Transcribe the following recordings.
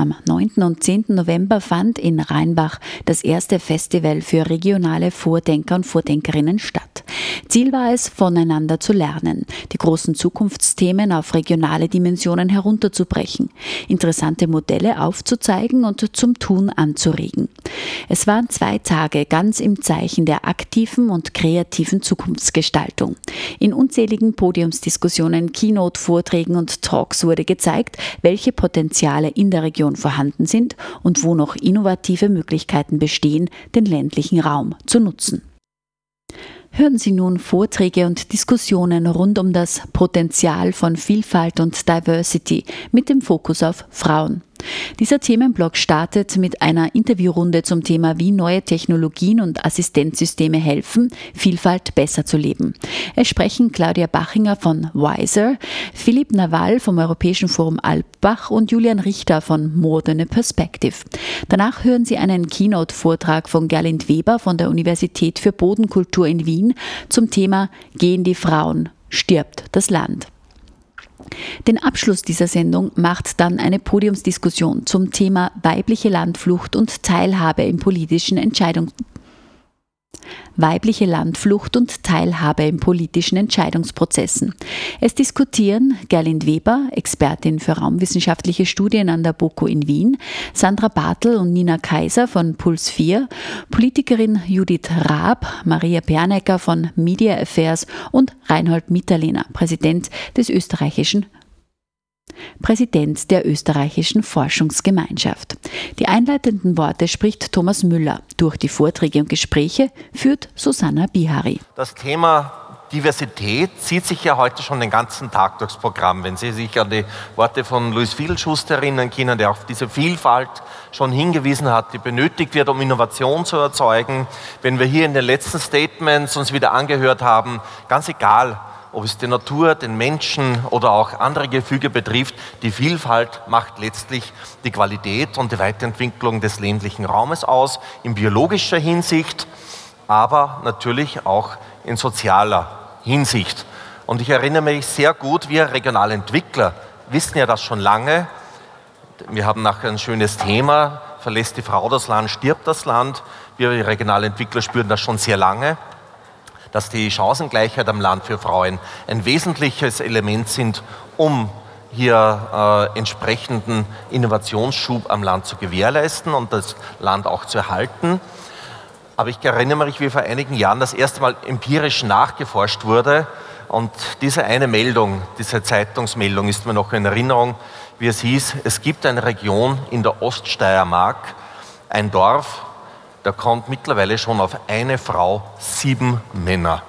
Am 9. und 10. November fand in Rheinbach das erste Festival für regionale Vordenker und Vordenkerinnen statt. Ziel war es, voneinander zu lernen, die großen Zukunftsthemen auf regionale Dimensionen herunterzubrechen, interessante Modelle aufzuzeigen und zum Tun anzuregen. Es waren zwei Tage ganz im Zeichen der aktiven und kreativen Zukunftsgestaltung. In unzähligen Podiumsdiskussionen, Keynote-Vorträgen und Talks wurde gezeigt, welche Potenziale in der Region vorhanden sind und wo noch innovative Möglichkeiten bestehen, den ländlichen Raum zu nutzen. Hören Sie nun Vorträge und Diskussionen rund um das Potenzial von Vielfalt und Diversity mit dem Fokus auf Frauen. Dieser Themenblock startet mit einer Interviewrunde zum Thema, wie neue Technologien und Assistenzsysteme helfen, Vielfalt besser zu leben. Es sprechen Claudia Bachinger von Wiser, Philipp Nawal vom Europäischen Forum Alpbach und Julian Richter von Moderne Perspective. Danach hören Sie einen Keynote-Vortrag von Gerlind Weber von der Universität für Bodenkultur in Wien zum Thema Gehen die Frauen, stirbt das Land. Den Abschluss dieser Sendung macht dann eine Podiumsdiskussion zum Thema weibliche Landflucht und Teilhabe im politischen Entscheidungs weibliche Landflucht und Teilhabe in politischen Entscheidungsprozessen. Es diskutieren Gerlind Weber, Expertin für raumwissenschaftliche Studien an der BOKU in Wien, Sandra Bartel und Nina Kaiser von Puls 4, Politikerin Judith Raab, Maria Pernecker von Media Affairs und Reinhold Mitterlehner, Präsident des österreichischen Präsident der österreichischen Forschungsgemeinschaft. Die einleitenden Worte spricht Thomas Müller. Durch die Vorträge und Gespräche führt Susanna Bihari. Das Thema Diversität zieht sich ja heute schon den ganzen Tag durchs Programm. Wenn Sie sich an die Worte von Louis Fiedelschuster erinnern können, der auf diese Vielfalt schon hingewiesen hat, die benötigt wird, um Innovation zu erzeugen. Wenn wir hier in den letzten Statements uns wieder angehört haben, ganz egal, ob es die Natur, den Menschen oder auch andere Gefüge betrifft, die Vielfalt macht letztlich die Qualität und die Weiterentwicklung des ländlichen Raumes aus, in biologischer Hinsicht, aber natürlich auch in sozialer Hinsicht. Und ich erinnere mich sehr gut, wir Regionalentwickler wissen ja das schon lange. Wir haben nachher ein schönes Thema, verlässt die Frau das Land, stirbt das Land. Wir Regionalentwickler spüren das schon sehr lange dass die Chancengleichheit am Land für Frauen ein wesentliches Element sind, um hier äh, entsprechenden Innovationsschub am Land zu gewährleisten und das Land auch zu erhalten. Aber ich erinnere mich, wie vor einigen Jahren das erste Mal empirisch nachgeforscht wurde. Und diese eine Meldung, diese Zeitungsmeldung ist mir noch in Erinnerung, wie es hieß, es gibt eine Region in der Oststeiermark, ein Dorf, da kommt mittlerweile schon auf eine Frau sieben Männer.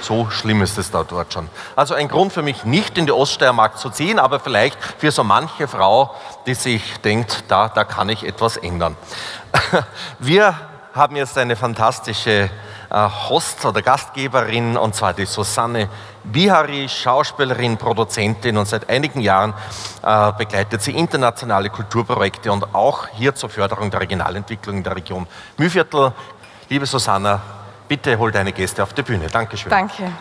So schlimm ist es da dort schon. Also ein Grund für mich, nicht in die Oststeiermark zu ziehen, aber vielleicht für so manche Frau, die sich denkt, da, da kann ich etwas ändern. Wir haben jetzt eine fantastische Host oder Gastgeberin, und zwar die Susanne Bihari, Schauspielerin, Produzentin und seit einigen Jahren äh, begleitet sie internationale Kulturprojekte und auch hier zur Förderung der Regionalentwicklung in der Region Mühviertel. Liebe Susanna, bitte hol deine Gäste auf die Bühne. Dankeschön. Danke.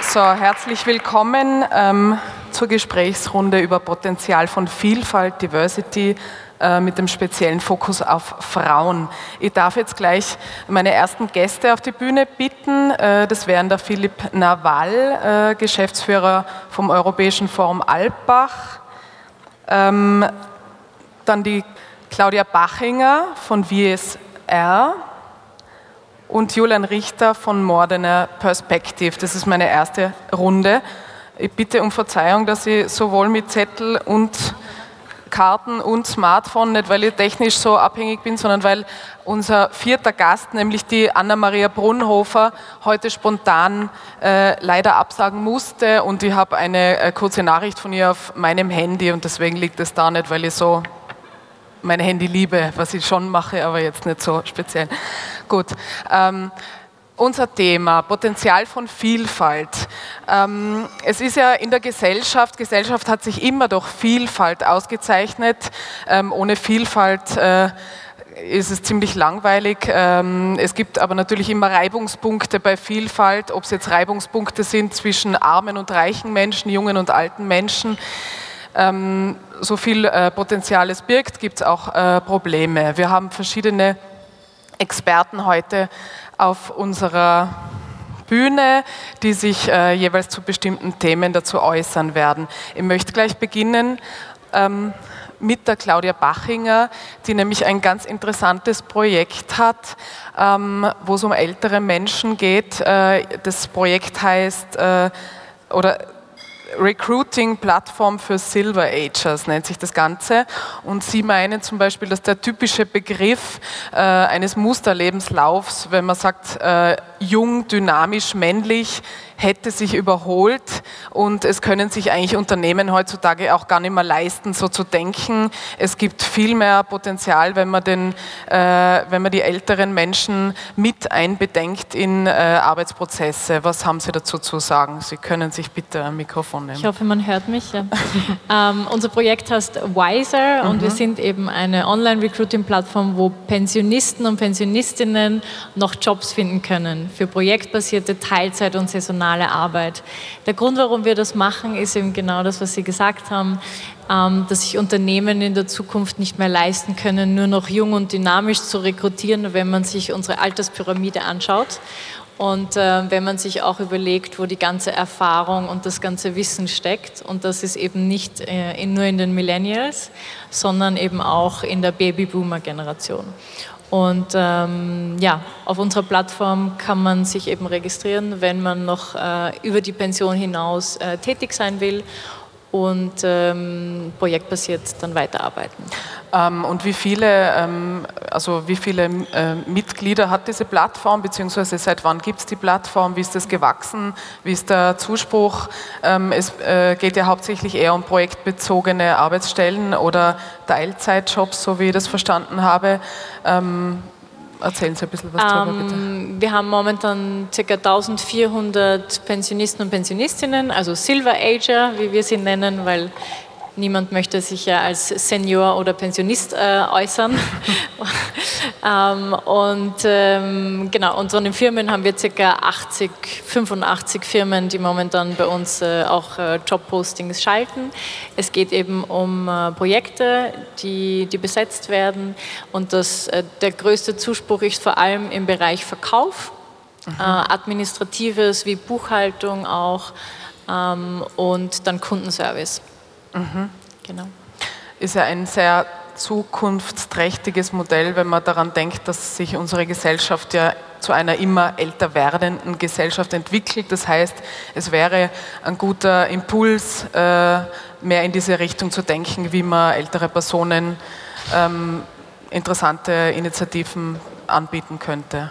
So, herzlich willkommen ähm, zur Gesprächsrunde über Potenzial von Vielfalt, Diversity äh, mit dem speziellen Fokus auf Frauen. Ich darf jetzt gleich meine ersten Gäste auf die Bühne bitten. Äh, das wären der Philipp Nawal, äh, Geschäftsführer vom Europäischen Forum Alpbach. Ähm, dann die Claudia Bachinger von WSR und Julian Richter von Moderne Perspective. Das ist meine erste Runde. Ich bitte um Verzeihung, dass ich sowohl mit Zettel und Karten und Smartphone, nicht weil ich technisch so abhängig bin, sondern weil unser vierter Gast, nämlich die Anna-Maria Brunhofer, heute spontan äh, leider absagen musste und ich habe eine äh, kurze Nachricht von ihr auf meinem Handy und deswegen liegt es da nicht, weil ich so mein Handy liebe, was ich schon mache, aber jetzt nicht so speziell. Gut. Ähm, unser Thema, Potenzial von Vielfalt. Ähm, es ist ja in der Gesellschaft, Gesellschaft hat sich immer durch Vielfalt ausgezeichnet. Ähm, ohne Vielfalt äh, ist es ziemlich langweilig. Ähm, es gibt aber natürlich immer Reibungspunkte bei Vielfalt, ob es jetzt Reibungspunkte sind zwischen armen und reichen Menschen, jungen und alten Menschen. So viel äh, Potenzial es birgt, gibt es auch äh, Probleme. Wir haben verschiedene Experten heute auf unserer Bühne, die sich äh, jeweils zu bestimmten Themen dazu äußern werden. Ich möchte gleich beginnen ähm, mit der Claudia Bachinger, die nämlich ein ganz interessantes Projekt hat, ähm, wo es um ältere Menschen geht. Äh, das Projekt heißt, äh, oder Recruiting-Plattform für Silver Agers nennt sich das Ganze. Und Sie meinen zum Beispiel, dass der typische Begriff äh, eines Musterlebenslaufs, wenn man sagt, äh, jung, dynamisch, männlich, hätte sich überholt und es können sich eigentlich Unternehmen heutzutage auch gar nicht mehr leisten, so zu denken. Es gibt viel mehr Potenzial, wenn man, den, äh, wenn man die älteren Menschen mit einbedenkt in äh, Arbeitsprozesse. Was haben Sie dazu zu sagen? Sie können sich bitte ein Mikrofon nehmen. Ich hoffe, man hört mich. Ja. ähm, unser Projekt heißt Wiser mhm. und wir mhm. sind eben eine Online-Recruiting-Plattform, wo Pensionisten und Pensionistinnen noch Jobs finden können für projektbasierte Teilzeit- und saisonale Arbeit. Der Grund, warum wir das machen, ist eben genau das, was Sie gesagt haben, ähm, dass sich Unternehmen in der Zukunft nicht mehr leisten können, nur noch jung und dynamisch zu rekrutieren, wenn man sich unsere Alterspyramide anschaut. Und äh, wenn man sich auch überlegt, wo die ganze Erfahrung und das ganze Wissen steckt, und das ist eben nicht äh, nur in den Millennials, sondern eben auch in der Babyboomer-Generation. Und ähm, ja, auf unserer Plattform kann man sich eben registrieren, wenn man noch äh, über die Pension hinaus äh, tätig sein will und ähm, projektbasiert dann weiterarbeiten. Ähm, und wie viele, ähm, also wie viele äh, Mitglieder hat diese Plattform, beziehungsweise seit wann gibt es die Plattform, wie ist das gewachsen, wie ist der Zuspruch? Ähm, es äh, geht ja hauptsächlich eher um projektbezogene Arbeitsstellen oder Teilzeitjobs, so wie ich das verstanden habe. Erzählen Sie ein bisschen was darüber, ähm, bitte. Wir haben momentan ca. 1400 Pensionisten und Pensionistinnen, also Silver Ager, wie wir sie nennen, weil Niemand möchte sich ja als Senior oder Pensionist äh, äußern. ähm, und ähm, genau, und den Firmen haben wir ca. 80, 85 Firmen, die momentan bei uns äh, auch äh, Jobpostings schalten. Es geht eben um äh, Projekte, die, die besetzt werden. Und das, äh, der größte Zuspruch ist vor allem im Bereich Verkauf, mhm. Äh, Administratives wie Buchhaltung auch ähm, und dann Kundenservice. Mhm. Genau. Ist ja ein sehr zukunftsträchtiges Modell, wenn man daran denkt, dass sich unsere Gesellschaft ja zu einer immer älter werdenden Gesellschaft entwickelt. Das heißt, es wäre ein guter Impuls, äh, mehr in diese Richtung zu denken, wie man ältere Personen ähm, interessante Initiativen anbieten könnte.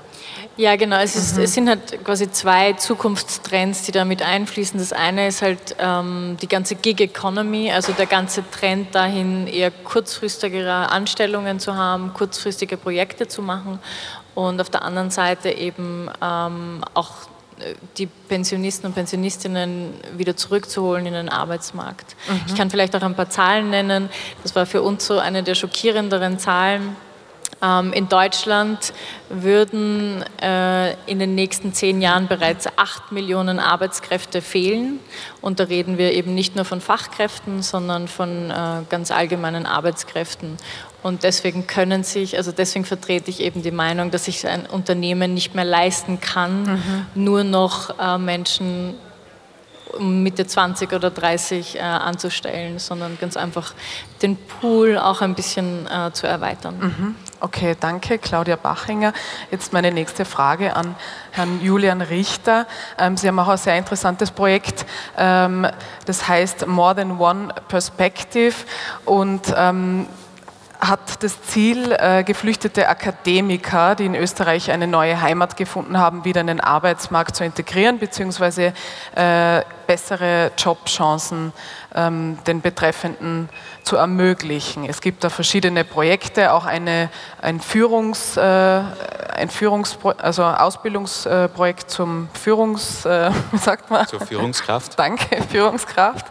Ja, genau. Es, ist, mhm. es, sind halt quasi zwei Zukunftstrends, die da mit einfließen. Das eine ist halt ähm, die ganze Gig Economy, also der ganze Trend dahin, eher kurzfristigere Anstellungen zu haben, kurzfristige Projekte zu machen und auf der anderen Seite eben ähm, auch äh, die Pensionisten und Pensionistinnen wieder zurückzuholen in den Arbeitsmarkt. Mhm. Ich kann vielleicht auch ein paar Zahlen nennen. Das war für uns so eine der schockierenderen Zahlen in Deutschland würden äh, in den nächsten zehn Jahren bereits acht Millionen Arbeitskräfte fehlen. Und da reden wir eben nicht nur von Fachkräften, sondern von äh, ganz allgemeinen Arbeitskräften. Und deswegen können sich, also deswegen vertrete ich eben die Meinung, dass sich ein Unternehmen nicht mehr leisten kann, mhm. nur noch äh, Menschen Mitte 20 oder 30 äh, anzustellen, sondern ganz einfach den Pool auch ein bisschen äh, zu erweitern. Mhm. Okay, danke, Claudia Bachinger. Jetzt meine nächste Frage an Herrn Julian Richter. Ähm, Sie haben auch ein sehr interessantes Projekt, ähm, das heißt More Than One Perspective und ähm, hat das Ziel, äh, geflüchtete Akademiker, die in Österreich eine neue Heimat gefunden haben, wieder in den Arbeitsmarkt zu integrieren bzw. Äh, bessere Jobchancen ähm, den Betreffenden zu ermöglichen. Es gibt da verschiedene Projekte, auch eine, ein, Führungs, äh, ein Führungs, also Ausbildungsprojekt zum Führungs, äh, sagt man? Zur Führungskraft. Danke, Führungskraft.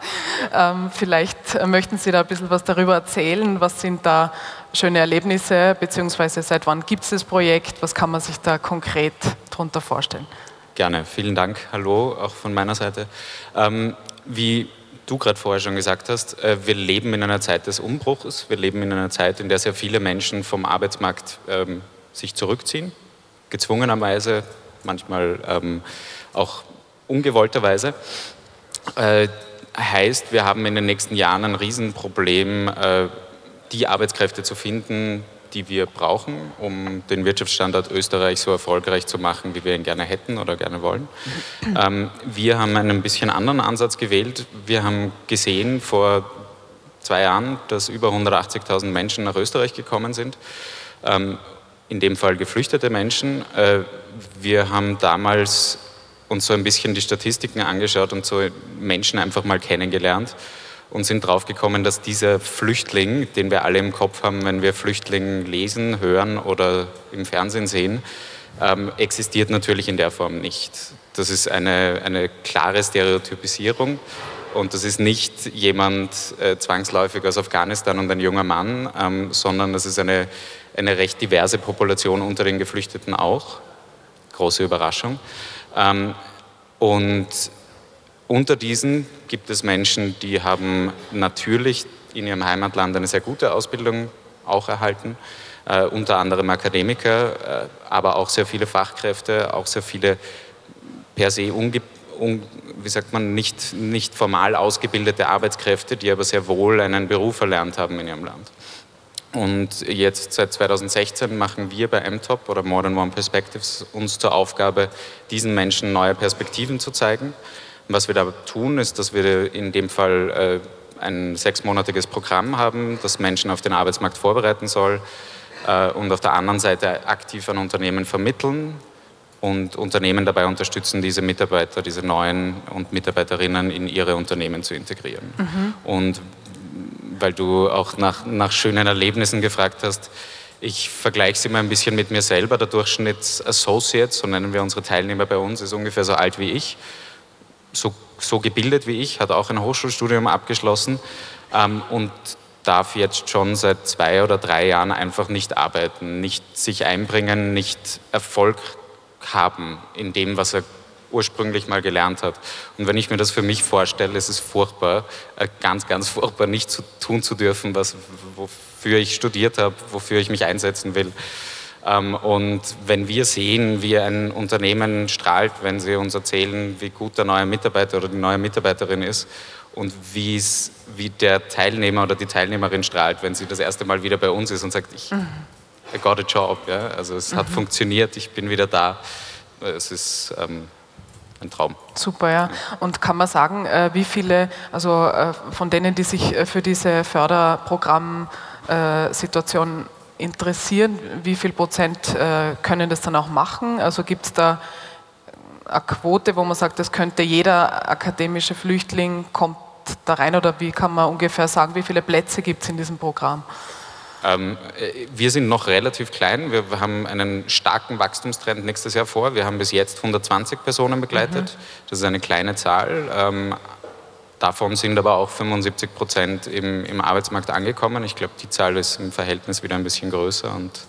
Ähm, vielleicht möchten Sie da ein bisschen was darüber erzählen. Was sind da schöne Erlebnisse, beziehungsweise seit wann gibt es das Projekt? Was kann man sich da konkret darunter vorstellen? Gerne, vielen Dank. Hallo, auch von meiner Seite. Ähm, wie du gerade vorher schon gesagt hast, äh, wir leben in einer Zeit des Umbruchs. Wir leben in einer Zeit, in der sehr viele Menschen vom Arbeitsmarkt ähm, sich zurückziehen, gezwungenerweise, manchmal ähm, auch ungewollterweise. Äh, heißt, wir haben in den nächsten Jahren ein Riesenproblem, äh, die Arbeitskräfte zu finden, die wir brauchen, um den Wirtschaftsstandort Österreich so erfolgreich zu machen, wie wir ihn gerne hätten oder gerne wollen. Ähm, wir haben einen ein bisschen anderen Ansatz gewählt. Wir haben gesehen vor zwei Jahren, dass über 180.000 Menschen nach Österreich gekommen sind. Ähm, in dem Fall geflüchtete Menschen. Äh, wir haben damals uns so ein bisschen die Statistiken angeschaut und so Menschen einfach mal kennengelernt und sind draufgekommen, dass dieser Flüchtling, den wir alle im Kopf haben, wenn wir Flüchtling lesen, hören oder im Fernsehen sehen, ähm, existiert natürlich in der Form nicht. Das ist eine, eine klare Stereotypisierung und das ist nicht jemand äh, zwangsläufig aus Afghanistan und ein junger Mann, ähm, sondern das ist eine, eine recht diverse Population unter den Geflüchteten auch. Große Überraschung. Ähm, und unter diesen gibt es Menschen, die haben natürlich in ihrem Heimatland eine sehr gute Ausbildung auch erhalten, äh, unter anderem Akademiker, äh, aber auch sehr viele Fachkräfte, auch sehr viele per se unge un wie sagt man, nicht, nicht formal ausgebildete Arbeitskräfte, die aber sehr wohl einen Beruf erlernt haben in ihrem Land. Und jetzt seit 2016 machen wir bei MTOP oder More Than One Perspectives uns zur Aufgabe, diesen Menschen neue Perspektiven zu zeigen was wir da tun, ist, dass wir in dem Fall äh, ein sechsmonatiges Programm haben, das Menschen auf den Arbeitsmarkt vorbereiten soll äh, und auf der anderen Seite aktiv an Unternehmen vermitteln und Unternehmen dabei unterstützen, diese Mitarbeiter, diese neuen und Mitarbeiterinnen in ihre Unternehmen zu integrieren. Mhm. Und weil du auch nach, nach schönen Erlebnissen gefragt hast, ich vergleiche sie mal ein bisschen mit mir selber. Der Durchschnitts Associate, so nennen wir unsere Teilnehmer bei uns, ist ungefähr so alt wie ich so, so gebildet wie ich, hat auch ein Hochschulstudium abgeschlossen ähm, und darf jetzt schon seit zwei oder drei Jahren einfach nicht arbeiten, nicht sich einbringen, nicht Erfolg haben in dem, was er ursprünglich mal gelernt hat. Und wenn ich mir das für mich vorstelle, ist es furchtbar, äh, ganz, ganz furchtbar, nicht zu tun zu dürfen, was, wofür ich studiert habe, wofür ich mich einsetzen will. Ähm, und wenn wir sehen, wie ein Unternehmen strahlt, wenn sie uns erzählen, wie gut der neue Mitarbeiter oder die neue Mitarbeiterin ist und wie der Teilnehmer oder die Teilnehmerin strahlt, wenn sie das erste Mal wieder bei uns ist und sagt, ich mhm. I got a job. Ja? Also es mhm. hat funktioniert, ich bin wieder da. Es ist ähm, ein Traum. Super, ja. Und kann man sagen, äh, wie viele, also äh, von denen, die sich äh, für diese Förderprogrammsituation interessieren, wie viel Prozent äh, können das dann auch machen? Also gibt es da eine Quote, wo man sagt, das könnte jeder akademische Flüchtling kommt da rein oder wie kann man ungefähr sagen, wie viele Plätze gibt es in diesem Programm? Ähm, äh, wir sind noch relativ klein. Wir haben einen starken Wachstumstrend nächstes Jahr vor. Wir haben bis jetzt 120 Personen begleitet. Mhm. Das ist eine kleine Zahl. Ähm, Davon sind aber auch 75 Prozent im, im Arbeitsmarkt angekommen. Ich glaube, die Zahl ist im Verhältnis wieder ein bisschen größer und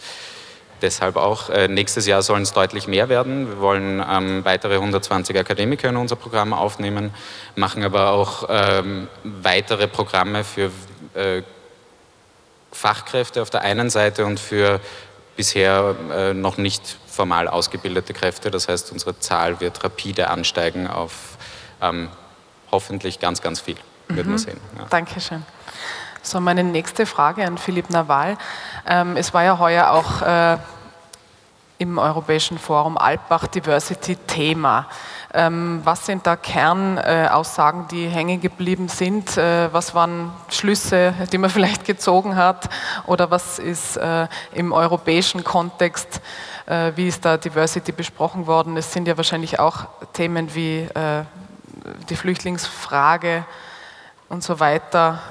deshalb auch. Äh, nächstes Jahr sollen es deutlich mehr werden. Wir wollen ähm, weitere 120 Akademiker in unser Programm aufnehmen, machen aber auch ähm, weitere Programme für äh, Fachkräfte auf der einen Seite und für bisher äh, noch nicht formal ausgebildete Kräfte. Das heißt, unsere Zahl wird rapide ansteigen auf ähm, hoffentlich ganz, ganz viel. Wird mhm. man sehen. Ja. Dankeschön. So, meine nächste Frage an Philipp Nawal. Ähm, es war ja heuer auch äh, im Europäischen Forum Alpbach Diversity Thema. Ähm, was sind da Kernaussagen, äh, die hängen geblieben sind? Äh, was waren Schlüsse, die man vielleicht gezogen hat? Oder was ist äh, im europäischen Kontext, äh, wie ist da Diversity besprochen worden? Es sind ja wahrscheinlich auch Themen wie äh, die Flüchtlingsfrage und so weiter,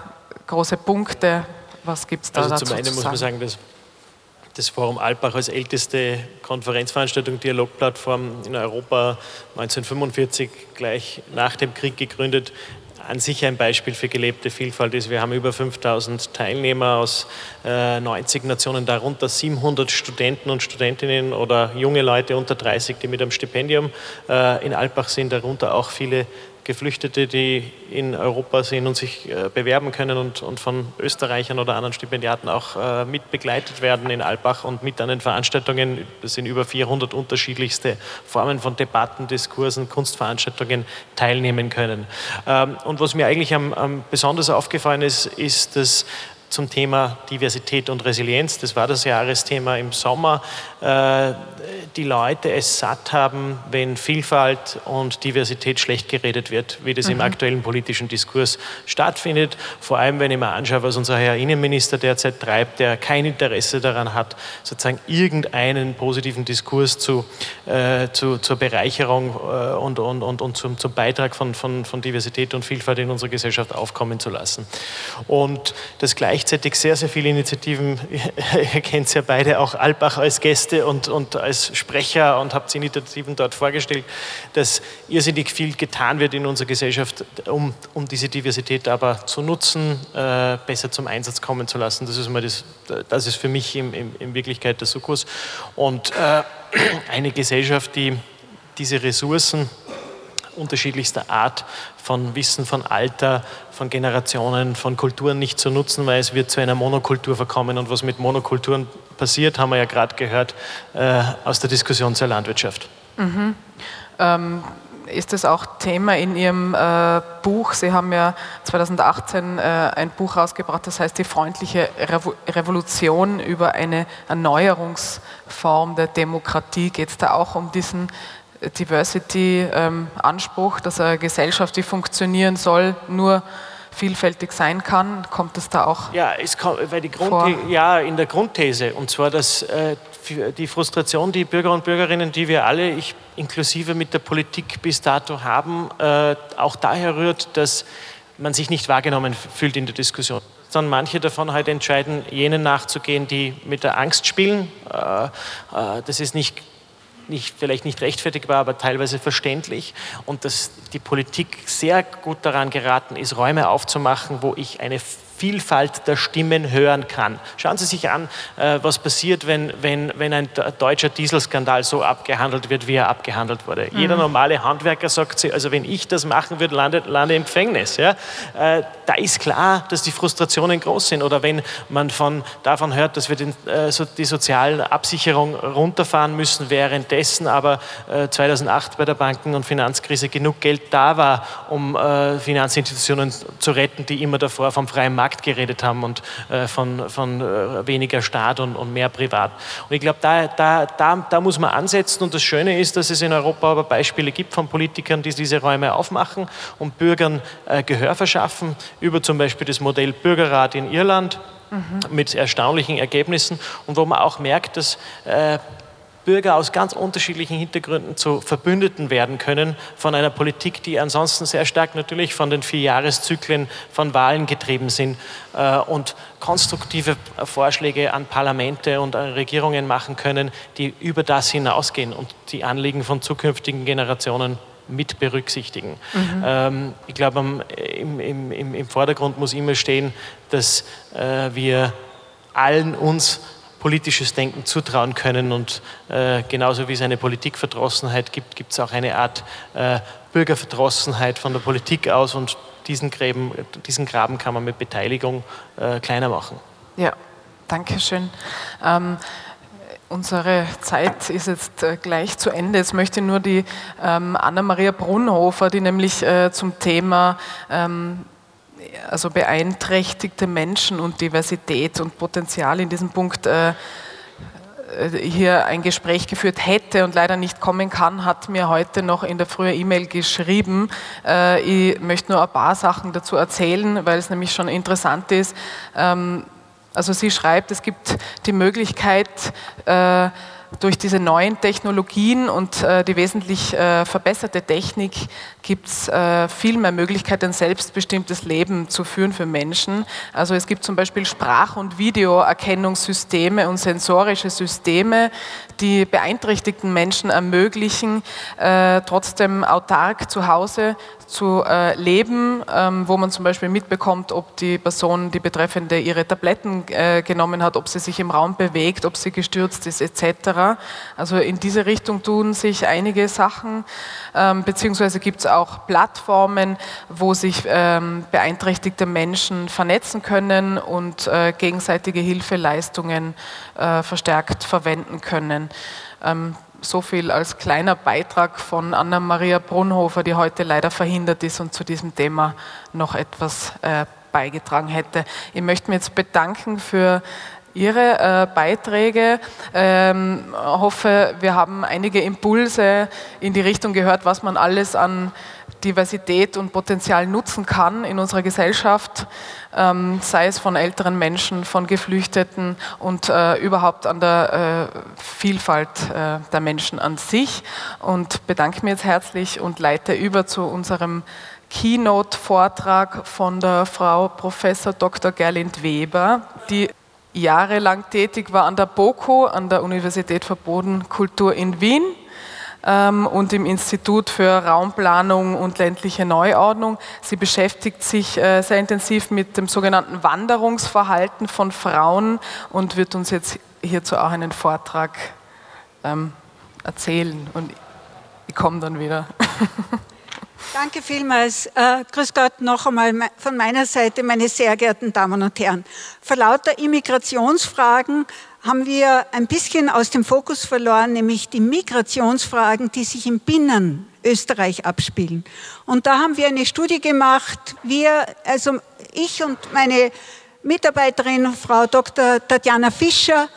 große Punkte. Was gibt es da also dazu Zum einen zu muss man sagen, dass das Forum Alpbach als älteste Konferenzveranstaltung, Dialogplattform in Europa 1945 gleich nach dem Krieg gegründet, an sich ein Beispiel für gelebte Vielfalt ist. Wir haben über 5000 Teilnehmer aus äh, 90 Nationen, darunter 700 Studenten und Studentinnen oder junge Leute unter 30, die mit einem Stipendium äh, in Alpbach sind, darunter auch viele Geflüchtete, die in Europa sind und sich äh, bewerben können und, und, von Österreichern oder anderen Stipendiaten auch äh, mit begleitet werden in Albach und mit an den Veranstaltungen. Das sind über 400 unterschiedlichste Formen von Debatten, Diskursen, Kunstveranstaltungen teilnehmen können. Ähm, und was mir eigentlich am, am besonders aufgefallen ist, ist, dass zum Thema Diversität und Resilienz. Das war das Jahresthema im Sommer. Äh, die Leute es satt haben, wenn Vielfalt und Diversität schlecht geredet wird, wie das mhm. im aktuellen politischen Diskurs stattfindet. Vor allem, wenn ich mir anschaue, was unser Herr Innenminister derzeit treibt, der kein Interesse daran hat, sozusagen irgendeinen positiven Diskurs zu, äh, zu zur Bereicherung äh, und, und, und, und zum, zum Beitrag von, von, von Diversität und Vielfalt in unserer Gesellschaft aufkommen zu lassen. Und das gleichzeitig sehr, sehr viele Initiativen, ihr kennt es ja beide, auch Albach als Gäste und, und als Sprecher und habt Initiativen dort vorgestellt, dass irrsinnig viel getan wird in unserer Gesellschaft, um, um diese Diversität aber zu nutzen, äh, besser zum Einsatz kommen zu lassen. Das ist, mal das, das ist für mich in, in, in Wirklichkeit der Sukkus. Und äh, eine Gesellschaft, die diese Ressourcen unterschiedlichster Art von Wissen, von Alter, von Generationen, von Kulturen nicht zu nutzen, weil es wird zu einer Monokultur verkommen. Und was mit Monokulturen passiert, haben wir ja gerade gehört äh, aus der Diskussion zur Landwirtschaft. Mhm. Ähm, ist das auch Thema in Ihrem äh, Buch? Sie haben ja 2018 äh, ein Buch rausgebracht, das heißt die freundliche Revo Revolution über eine Erneuerungsform der Demokratie. Geht es da auch um diesen Diversity-Anspruch, ähm, dass eine Gesellschaft, die funktionieren soll, nur vielfältig sein kann? Kommt es da auch? Ja, es kommt, weil die Grund, ja, in der Grundthese, und zwar, dass äh, die Frustration, die Bürger und Bürgerinnen, die wir alle, ich inklusive mit der Politik bis dato haben, äh, auch daher rührt, dass man sich nicht wahrgenommen fühlt in der Diskussion. Dann manche davon halt entscheiden, jenen nachzugehen, die mit der Angst spielen. Äh, äh das ist nicht nicht, vielleicht nicht rechtfertigbar, aber teilweise verständlich. Und dass die Politik sehr gut daran geraten ist, Räume aufzumachen, wo ich eine Vielfalt der Stimmen hören kann. Schauen Sie sich an, äh, was passiert, wenn, wenn, wenn ein deutscher Dieselskandal so abgehandelt wird, wie er abgehandelt wurde. Mhm. Jeder normale Handwerker sagt, also wenn ich das machen würde, lande, lande im Gefängnis. Ja? Äh, da ist klar, dass die Frustrationen groß sind. Oder wenn man von, davon hört, dass wir den, äh, so die soziale Absicherung runterfahren müssen, währenddessen aber 2008 bei der Banken- und Finanzkrise genug Geld da war, um Finanzinstitutionen zu retten, die immer davor vom freien Markt Markt geredet haben und äh, von, von äh, weniger Staat und, und, mehr Privat. Und ich glaube, da, da, da, da muss man ansetzen. Und das Schöne ist, dass es in Europa aber Beispiele gibt von Politikern, die diese Räume aufmachen und Bürgern äh, Gehör verschaffen, über zum Beispiel das Modell Bürgerrat in Irland. Mhm. mit erstaunlichen Ergebnissen und wo man auch merkt, dass äh, Bürger aus ganz unterschiedlichen Hintergründen zu Verbündeten werden können von einer Politik, die ansonsten sehr stark natürlich von den vier Jahreszyklen von Wahlen getrieben sind äh, und konstruktive Vorschläge an Parlamente und an Regierungen machen können, die über das hinausgehen und die Anliegen von zukünftigen Generationen mit berücksichtigen. Mhm. Ähm, ich glaube, im, im, im, Vordergrund muss immer stehen, dass äh, wir allen uns politisches Denken zutrauen können. Und äh, genauso wie es eine Politikverdrossenheit gibt, gibt es auch eine Art äh, Bürgerverdrossenheit von der Politik aus. Und diesen, Gräben, diesen Graben kann man mit Beteiligung äh, kleiner machen. Ja, danke schön. Ähm, Unsere Zeit ist jetzt äh, gleich zu Ende. Jetzt möchte ich nur die ähm, Anna-Maria Brunhofer, die nämlich äh, zum Thema ähm, also beeinträchtigte Menschen und Diversität und Potenzial in diesem Punkt äh, hier ein Gespräch geführt hätte und leider nicht kommen kann, hat mir heute noch in der frühen E-Mail geschrieben. Äh, ich möchte nur ein paar Sachen dazu erzählen, weil es nämlich schon interessant ist. Ähm, also sie schreibt, es gibt die Möglichkeit, äh, durch diese neuen Technologien und äh, die wesentlich äh, verbesserte Technik gibt es äh, viel mehr Möglichkeiten, ein selbstbestimmtes Leben zu führen für Menschen. Also es gibt zum Beispiel Sprach- und Videoerkennungssysteme und sensorische Systeme, die beeinträchtigten Menschen ermöglichen, äh, trotzdem autark zu Hause zu äh, leben, ähm, wo man zum Beispiel mitbekommt, ob die Person, die Betreffende, ihre Tabletten äh, genommen hat, ob sie sich im Raum bewegt, ob sie gestürzt ist, etc. Also in diese Richtung tun sich einige Sachen, ähm, beziehungsweise gibt es auch Plattformen, wo sich ähm, beeinträchtigte Menschen vernetzen können und äh, gegenseitige Hilfeleistungen äh, verstärkt verwenden können. Ähm, so viel als kleiner Beitrag von Anna-Maria Brunhofer, die heute leider verhindert ist und zu diesem Thema noch etwas äh, beigetragen hätte. Ich möchte mich jetzt bedanken für Ihre äh, Beiträge. Ähm, hoffe, wir haben einige Impulse in die Richtung gehört, was man alles an Diversität und Potenzial nutzen kann in unserer Gesellschaft, ähm, sei es von älteren Menschen, von Geflüchteten und äh, überhaupt an der äh, Vielfalt äh, der Menschen an sich. Und bedanke mich jetzt herzlich und leite über zu unserem Keynote-Vortrag von der Frau Professor Dr. Gerlind Weber, die jahrelang tätig war an der BOKU, an der Universität für Bodenkultur in Wien ähm, und im Institut für Raumplanung und ländliche Neuordnung. Sie beschäftigt sich äh, sehr intensiv mit dem sogenannten Wanderungsverhalten von Frauen und wird uns jetzt hierzu auch einen Vortrag ähm, erzählen. Und ich komme dann wieder. Danke vielmals. Äh, grüß Gott noch einmal von meiner Seite, meine sehr geehrten Damen und Herren. Vor lauter Immigrationsfragen haben wir ein bisschen aus dem Fokus verloren, nämlich die Migrationsfragen, die sich im Binnen Österreich abspielen. Und da haben wir eine Studie gemacht. Wir, also ich und meine Mitarbeiterin, Frau Dr. Tatjana Fischer,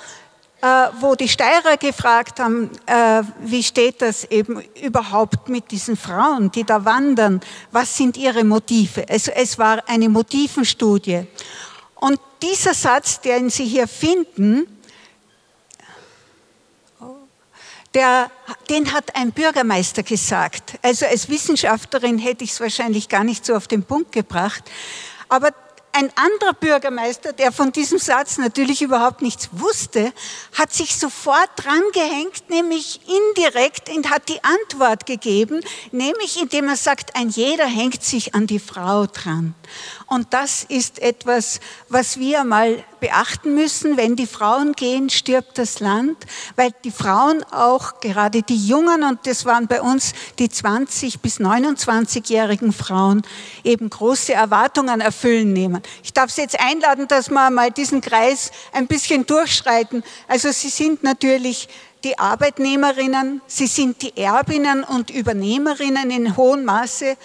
wo die Steirer gefragt haben, äh, wie steht das eben überhaupt mit diesen Frauen, die da wandern, was sind ihre Motive? Also es war eine Motivenstudie. Und dieser Satz, den Sie hier finden, der, den hat ein Bürgermeister gesagt. Also als Wissenschaftlerin hätte ich es wahrscheinlich gar nicht so auf den Punkt gebracht. Aber ein anderer Bürgermeister, der von diesem Satz natürlich überhaupt nichts wusste, hat sich sofort drangehängt, nämlich indirekt und hat die Antwort gegeben, nämlich indem er sagt, ein jeder hängt sich an die Frau dran. Und das ist etwas, was wir mal beachten müssen. Wenn die Frauen gehen, stirbt das Land, weil die Frauen auch, gerade die Jungen, und das waren bei uns die 20 bis 29-jährigen Frauen, eben große Erwartungen erfüllen nehmen. Ich darf Sie jetzt einladen, dass wir mal diesen Kreis ein bisschen durchschreiten. Also Sie sind natürlich die Arbeitnehmerinnen, sie sind die Erbinnen und Übernehmerinnen in hohem Maße.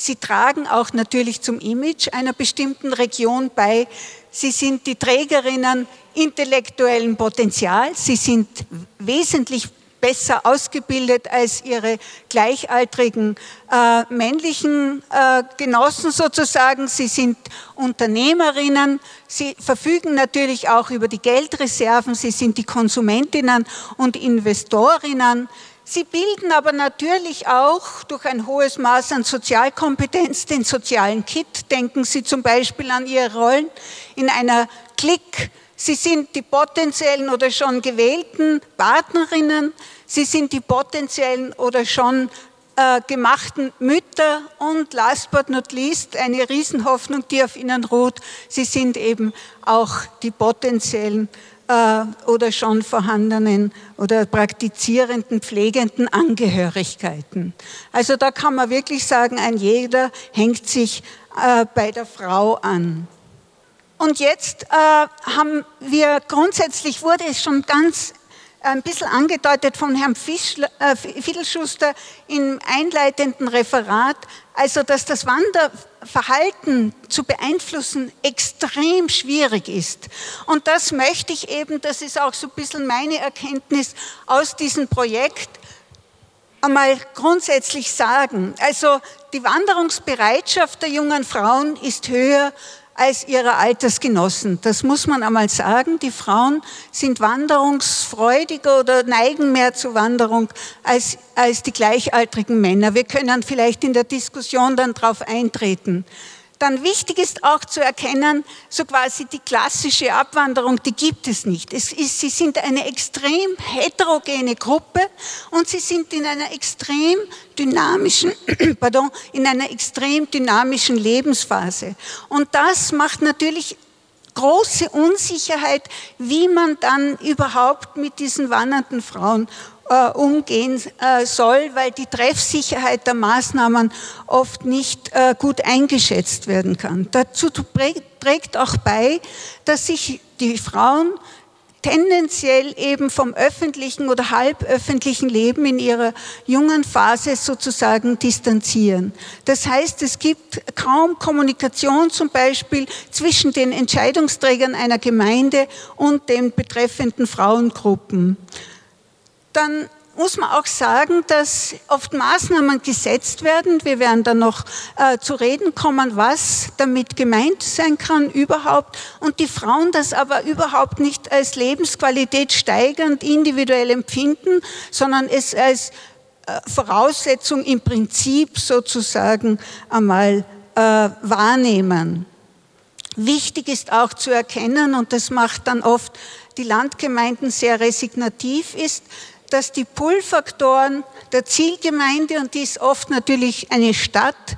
Sie tragen auch natürlich zum Image einer bestimmten Region bei. Sie sind die Trägerinnen intellektuellen Potenzials. Sie sind wesentlich besser ausgebildet als ihre gleichaltrigen äh, männlichen äh, Genossen sozusagen. Sie sind Unternehmerinnen. Sie verfügen natürlich auch über die Geldreserven. Sie sind die Konsumentinnen und Investorinnen. Sie bilden aber natürlich auch durch ein hohes Maß an Sozialkompetenz den sozialen Kit. Denken Sie zum Beispiel an Ihre Rollen in einer Klick. Sie sind die potenziellen oder schon gewählten Partnerinnen. Sie sind die potenziellen oder schon äh, gemachten Mütter und last but not least eine Riesenhoffnung, die auf Ihnen ruht. Sie sind eben auch die potenziellen äh, oder schon vorhandenen oder praktizierenden, pflegenden Angehörigkeiten. Also da kann man wirklich sagen, ein jeder hängt sich äh, bei der Frau an. Und jetzt äh, haben wir grundsätzlich, wurde es schon ganz ein bisschen angedeutet von Herrn Fischler, äh, Fiedelschuster im einleitenden Referat, also dass das Wanderverhalten zu beeinflussen extrem schwierig ist. Und das möchte ich eben, das ist auch so ein bisschen meine Erkenntnis aus diesem Projekt, einmal grundsätzlich sagen. Also die Wanderungsbereitschaft der jungen Frauen ist höher als ihre Altersgenossen. Das muss man einmal sagen. Die Frauen sind wanderungsfreudiger oder neigen mehr zur Wanderung als, als die gleichaltrigen Männer. Wir können vielleicht in der Diskussion dann darauf eintreten. Dann wichtig ist auch zu erkennen, so quasi die klassische Abwanderung, die gibt es nicht. Es ist, sie sind eine extrem heterogene Gruppe und sie sind in einer extrem dynamischen, pardon, in einer extrem dynamischen Lebensphase. Und das macht natürlich große Unsicherheit, wie man dann überhaupt mit diesen wandernden Frauen äh, umgehen äh, soll, weil die Treffsicherheit der Maßnahmen oft nicht äh, gut eingeschätzt werden kann. Dazu trägt auch bei, dass sich die Frauen tendenziell eben vom öffentlichen oder halböffentlichen Leben in ihrer jungen Phase sozusagen distanzieren. Das heißt, es gibt kaum Kommunikation zum Beispiel zwischen den Entscheidungsträgern einer Gemeinde und den betreffenden Frauengruppen dann muss man auch sagen, dass oft Maßnahmen gesetzt werden. Wir werden dann noch äh, zu reden kommen, was damit gemeint sein kann überhaupt. Und die Frauen das aber überhaupt nicht als Lebensqualität steigernd individuell empfinden, sondern es als äh, Voraussetzung im Prinzip sozusagen einmal äh, wahrnehmen. Wichtig ist auch zu erkennen, und das macht dann oft die Landgemeinden sehr resignativ ist, dass die Pull-Faktoren der Zielgemeinde, und die ist oft natürlich eine Stadt,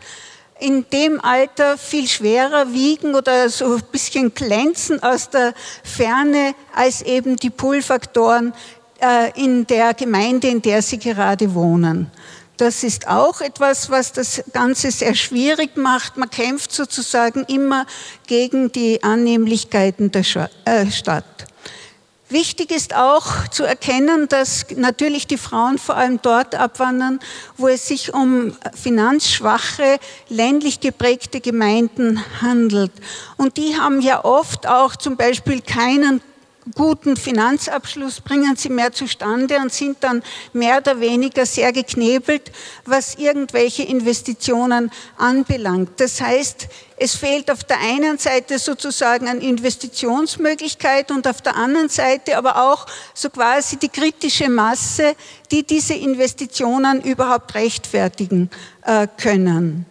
in dem Alter viel schwerer wiegen oder so ein bisschen glänzen aus der Ferne als eben die Pull-Faktoren äh, in der Gemeinde, in der sie gerade wohnen. Das ist auch etwas, was das Ganze sehr schwierig macht. Man kämpft sozusagen immer gegen die Annehmlichkeiten der äh, Stadt. Wichtig ist auch zu erkennen, dass natürlich die Frauen vor allem dort abwandern, wo es sich um finanzschwache, ländlich geprägte Gemeinden handelt. Und die haben ja oft auch zum Beispiel keinen guten Finanzabschluss bringen sie mehr zustande und sind dann mehr oder weniger sehr geknebelt, was irgendwelche Investitionen anbelangt. Das heißt, es fehlt auf der einen Seite sozusagen an Investitionsmöglichkeit und auf der anderen Seite aber auch so quasi die kritische Masse, die diese Investitionen überhaupt rechtfertigen äh, können.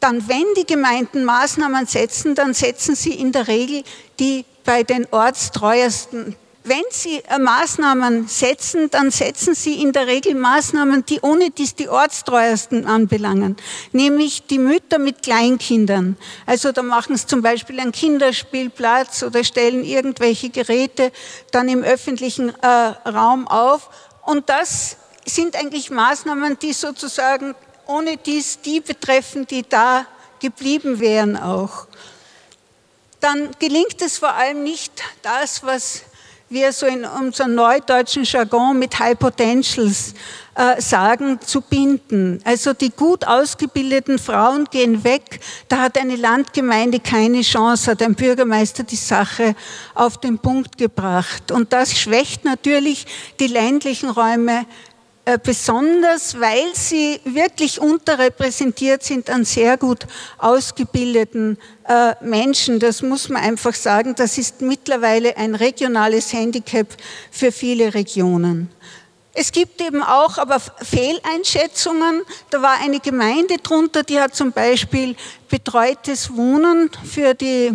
Dann, wenn die Gemeinden Maßnahmen setzen, dann setzen sie in der Regel die bei den ortstreuesten. Wenn Sie äh, Maßnahmen setzen, dann setzen Sie in der Regel Maßnahmen, die ohne dies die ortstreuesten anbelangen, nämlich die Mütter mit Kleinkindern. Also da machen Sie zum Beispiel einen Kinderspielplatz oder stellen irgendwelche Geräte dann im öffentlichen äh, Raum auf. Und das sind eigentlich Maßnahmen, die sozusagen ohne dies die betreffen, die da geblieben wären auch dann gelingt es vor allem nicht das, was wir so in unserem neudeutschen Jargon mit High Potentials äh, sagen, zu binden. Also die gut ausgebildeten Frauen gehen weg, da hat eine Landgemeinde keine Chance, hat ein Bürgermeister die Sache auf den Punkt gebracht. Und das schwächt natürlich die ländlichen Räume besonders, weil sie wirklich unterrepräsentiert sind an sehr gut ausgebildeten äh, Menschen. Das muss man einfach sagen. Das ist mittlerweile ein regionales Handicap für viele Regionen. Es gibt eben auch aber Fehleinschätzungen. Da war eine Gemeinde drunter, die hat zum Beispiel betreutes Wohnen für die, äh,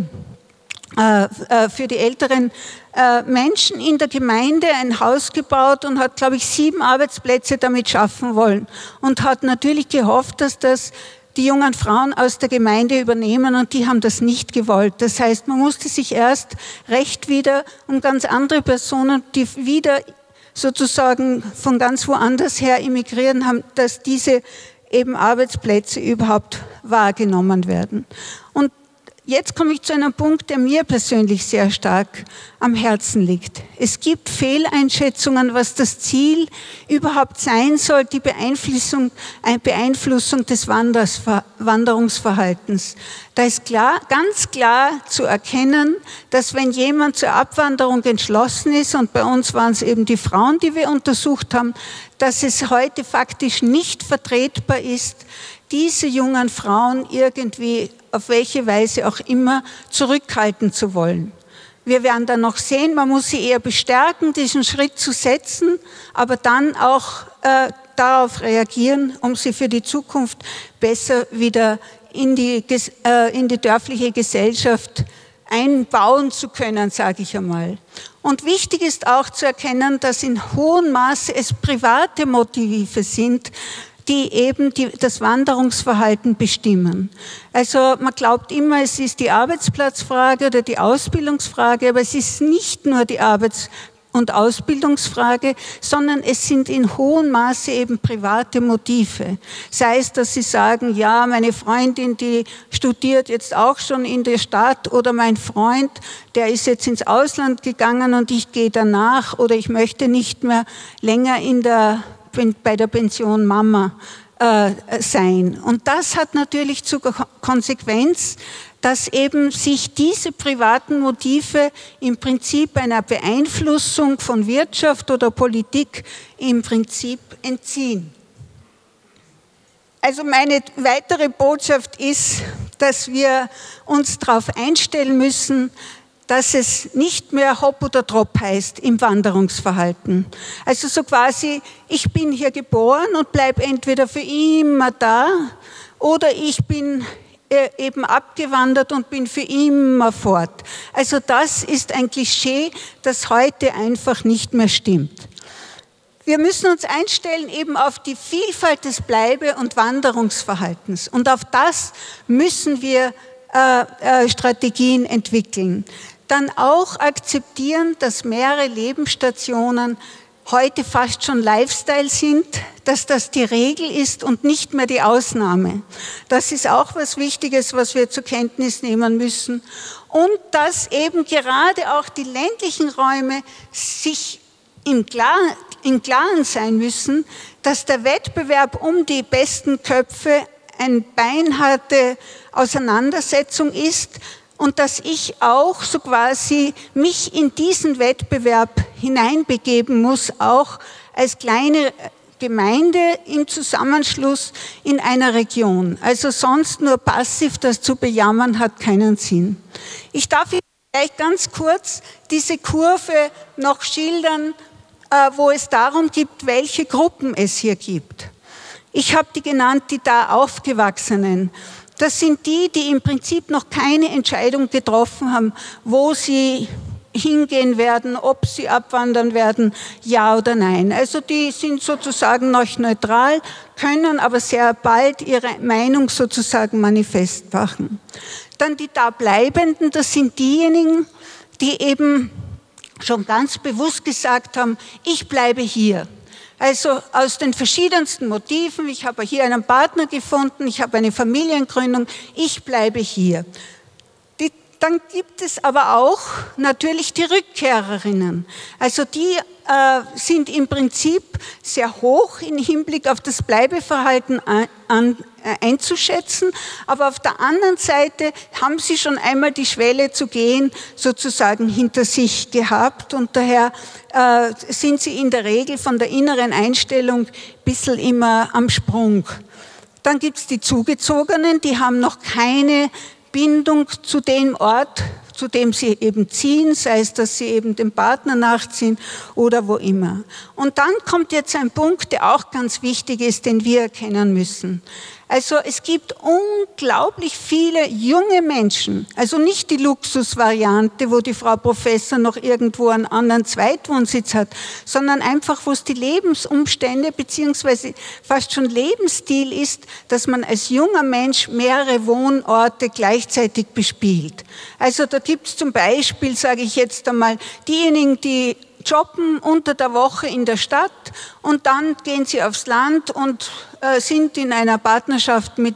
für die älteren äh, Menschen in der Gemeinde ein Haus gebaut und hat, glaube ich, sieben Arbeitsplätze damit schaffen wollen und hat natürlich gehofft, dass das die jungen Frauen aus der Gemeinde übernehmen und die haben das nicht gewollt. Das heißt, man musste sich erst recht wieder um ganz andere Personen, die wieder sozusagen von ganz woanders her immigrieren haben, dass diese eben Arbeitsplätze überhaupt wahrgenommen werden. Jetzt komme ich zu einem Punkt, der mir persönlich sehr stark am Herzen liegt. Es gibt Fehleinschätzungen, was das Ziel überhaupt sein soll, die Beeinflussung, Beeinflussung des Wanderungsverhaltens. Da ist klar, ganz klar zu erkennen, dass wenn jemand zur Abwanderung entschlossen ist, und bei uns waren es eben die Frauen, die wir untersucht haben, dass es heute faktisch nicht vertretbar ist, diese jungen Frauen irgendwie auf welche Weise auch immer zurückhalten zu wollen. Wir werden dann noch sehen, man muss sie eher bestärken, diesen Schritt zu setzen, aber dann auch äh, darauf reagieren, um sie für die Zukunft besser wieder in die, äh, in die dörfliche Gesellschaft einbauen zu können, sage ich einmal. Und wichtig ist auch zu erkennen, dass in hohem Maße es private Motive sind, die eben die, das Wanderungsverhalten bestimmen. Also man glaubt immer, es ist die Arbeitsplatzfrage oder die Ausbildungsfrage, aber es ist nicht nur die Arbeits und Ausbildungsfrage, sondern es sind in hohem Maße eben private Motive. Sei es, dass sie sagen, ja, meine Freundin, die studiert jetzt auch schon in der Stadt oder mein Freund, der ist jetzt ins Ausland gegangen und ich gehe danach oder ich möchte nicht mehr länger in der, bei der Pension Mama äh, sein. Und das hat natürlich zur Konsequenz, dass eben sich diese privaten Motive im Prinzip einer Beeinflussung von Wirtschaft oder Politik im Prinzip entziehen. Also meine weitere Botschaft ist, dass wir uns darauf einstellen müssen, dass es nicht mehr Hop oder Drop heißt im Wanderungsverhalten. Also so quasi, ich bin hier geboren und bleibe entweder für immer da oder ich bin äh, eben abgewandert und bin für immer fort. Also das ist ein Klischee, das heute einfach nicht mehr stimmt. Wir müssen uns einstellen eben auf die Vielfalt des Bleibe- und Wanderungsverhaltens. Und auf das müssen wir äh, äh, Strategien entwickeln. Dann auch akzeptieren, dass mehrere Lebensstationen heute fast schon Lifestyle sind, dass das die Regel ist und nicht mehr die Ausnahme. Das ist auch was Wichtiges, was wir zur Kenntnis nehmen müssen. Und dass eben gerade auch die ländlichen Räume sich im Klaren, im Klaren sein müssen, dass der Wettbewerb um die besten Köpfe eine beinharte Auseinandersetzung ist, und dass ich auch so quasi mich in diesen Wettbewerb hineinbegeben muss, auch als kleine Gemeinde im Zusammenschluss in einer Region. Also sonst nur passiv das zu bejammern hat keinen Sinn. Ich darf vielleicht ganz kurz diese Kurve noch schildern, äh, wo es darum gibt, welche Gruppen es hier gibt. Ich habe die genannt, die da aufgewachsenen. Das sind die, die im Prinzip noch keine Entscheidung getroffen haben, wo sie hingehen werden, ob sie abwandern werden, ja oder nein. Also die sind sozusagen noch neutral, können aber sehr bald ihre Meinung sozusagen manifest machen. Dann die da bleibenden, das sind diejenigen, die eben schon ganz bewusst gesagt haben, ich bleibe hier. Also aus den verschiedensten Motiven. Ich habe hier einen Partner gefunden, ich habe eine Familiengründung, ich bleibe hier. Dann gibt es aber auch natürlich die Rückkehrerinnen. Also die äh, sind im Prinzip sehr hoch im Hinblick auf das Bleibeverhalten an, an, äh, einzuschätzen, aber auf der anderen Seite haben sie schon einmal die Schwelle zu gehen sozusagen hinter sich gehabt und daher äh, sind sie in der Regel von der inneren Einstellung ein bisschen immer am Sprung. Dann gibt es die Zugezogenen, die haben noch keine Bindung zu dem Ort, zu dem sie eben ziehen, sei es, dass sie eben dem Partner nachziehen oder wo immer. Und dann kommt jetzt ein Punkt, der auch ganz wichtig ist, den wir erkennen müssen. Also es gibt unglaublich viele junge Menschen, also nicht die Luxusvariante, wo die Frau Professor noch irgendwo einen anderen Zweitwohnsitz hat, sondern einfach, wo es die Lebensumstände beziehungsweise fast schon Lebensstil ist, dass man als junger Mensch mehrere Wohnorte gleichzeitig bespielt. Also da gibt es zum Beispiel, sage ich jetzt einmal, diejenigen, die jobben unter der Woche in der Stadt und dann gehen sie aufs Land und äh, sind in einer Partnerschaft mit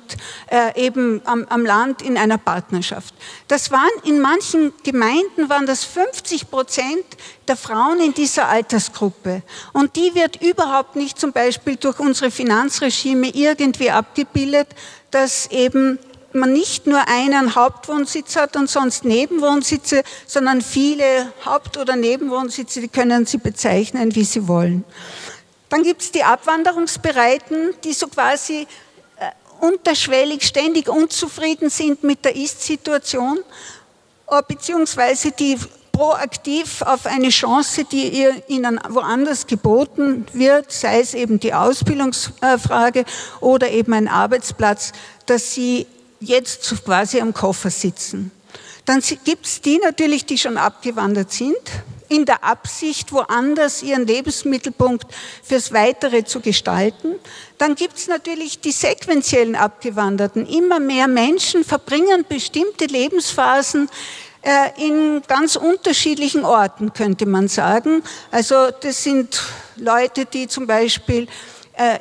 äh, eben am, am, Land in einer Partnerschaft. Das waren in manchen Gemeinden waren das 50 Prozent der Frauen in dieser Altersgruppe und die wird überhaupt nicht zum Beispiel durch unsere Finanzregime irgendwie abgebildet, dass eben man nicht nur einen Hauptwohnsitz hat und sonst Nebenwohnsitze, sondern viele Haupt- oder Nebenwohnsitze, die können Sie bezeichnen, wie Sie wollen. Dann gibt es die Abwanderungsbereiten, die so quasi äh, unterschwellig ständig unzufrieden sind mit der Ist-Situation, äh, beziehungsweise die proaktiv auf eine Chance, die ihr ihnen woanders geboten wird, sei es eben die Ausbildungsfrage oder eben ein Arbeitsplatz, dass sie jetzt quasi am Koffer sitzen. Dann gibt es die natürlich, die schon abgewandert sind, in der Absicht, woanders ihren Lebensmittelpunkt fürs Weitere zu gestalten. Dann gibt es natürlich die sequentiellen Abgewanderten. Immer mehr Menschen verbringen bestimmte Lebensphasen äh, in ganz unterschiedlichen Orten, könnte man sagen. Also das sind Leute, die zum Beispiel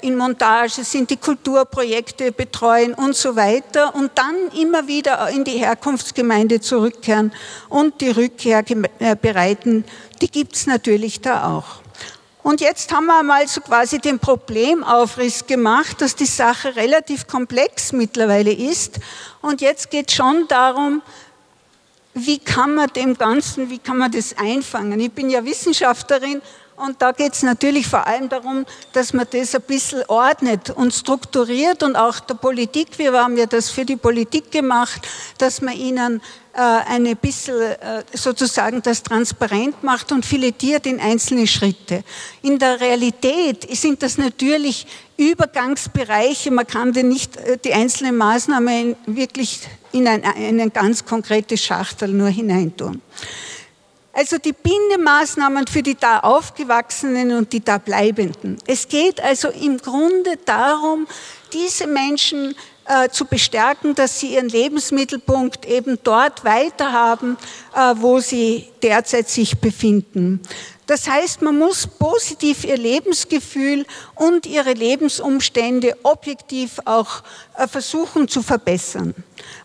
in Montage sind, die Kulturprojekte betreuen und so weiter und dann immer wieder in die Herkunftsgemeinde zurückkehren und die Rückkehr äh, bereiten, die gibt es natürlich da auch. Und jetzt haben wir mal so quasi den Problemaufriss gemacht, dass die Sache relativ komplex mittlerweile ist. Und jetzt geht schon darum, wie kann man dem Ganzen, wie kann man das einfangen? Ich bin ja Wissenschaftlerin und da geht es natürlich vor allem darum, dass man das ein bisschen ordnet und strukturiert und auch der Politik, wir haben ja das für die Politik gemacht, dass man ihnen äh, eine bisschen äh, sozusagen das transparent macht und filetiert in einzelne Schritte. In der Realität sind das natürlich Übergangsbereiche, man kann nicht äh, die einzelnen Maßnahmen wirklich in ein, eine ganz konkrete Schachtel nur hineintun. Also die Bindemaßnahmen für die da Aufgewachsenen und die da Bleibenden. Es geht also im Grunde darum, diese Menschen äh, zu bestärken, dass sie ihren Lebensmittelpunkt eben dort weiterhaben, äh, wo sie derzeit sich befinden. Das heißt, man muss positiv ihr Lebensgefühl und ihre Lebensumstände objektiv auch äh, versuchen zu verbessern.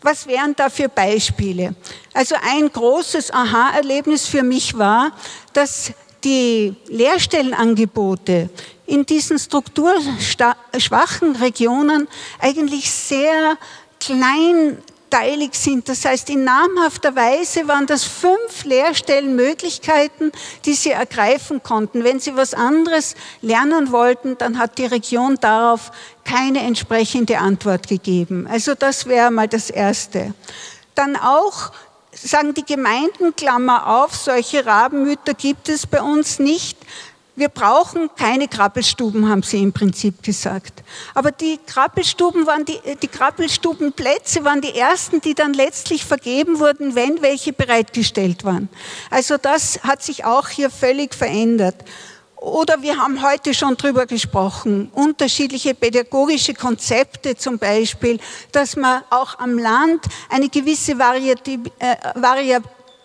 Was wären da für Beispiele? Also ein großes Aha-Erlebnis für mich war, dass die Lehrstellenangebote in diesen strukturschwachen Regionen eigentlich sehr klein teilig sind. Das heißt, in namhafter Weise waren das fünf Lehrstellenmöglichkeiten, die sie ergreifen konnten. Wenn sie was anderes lernen wollten, dann hat die Region darauf keine entsprechende Antwort gegeben. Also das wäre mal das Erste. Dann auch sagen die Gemeinden, Klammer auf, solche Rabenmütter gibt es bei uns nicht. Wir brauchen keine Krabbelstuben, haben sie im Prinzip gesagt. Aber die Krabbelstuben waren die, die Krabbelstubenplätze waren die ersten, die dann letztlich vergeben wurden, wenn welche bereitgestellt waren. Also das hat sich auch hier völlig verändert. Oder wir haben heute schon drüber gesprochen, unterschiedliche pädagogische Konzepte zum Beispiel, dass man auch am Land eine gewisse Variabilität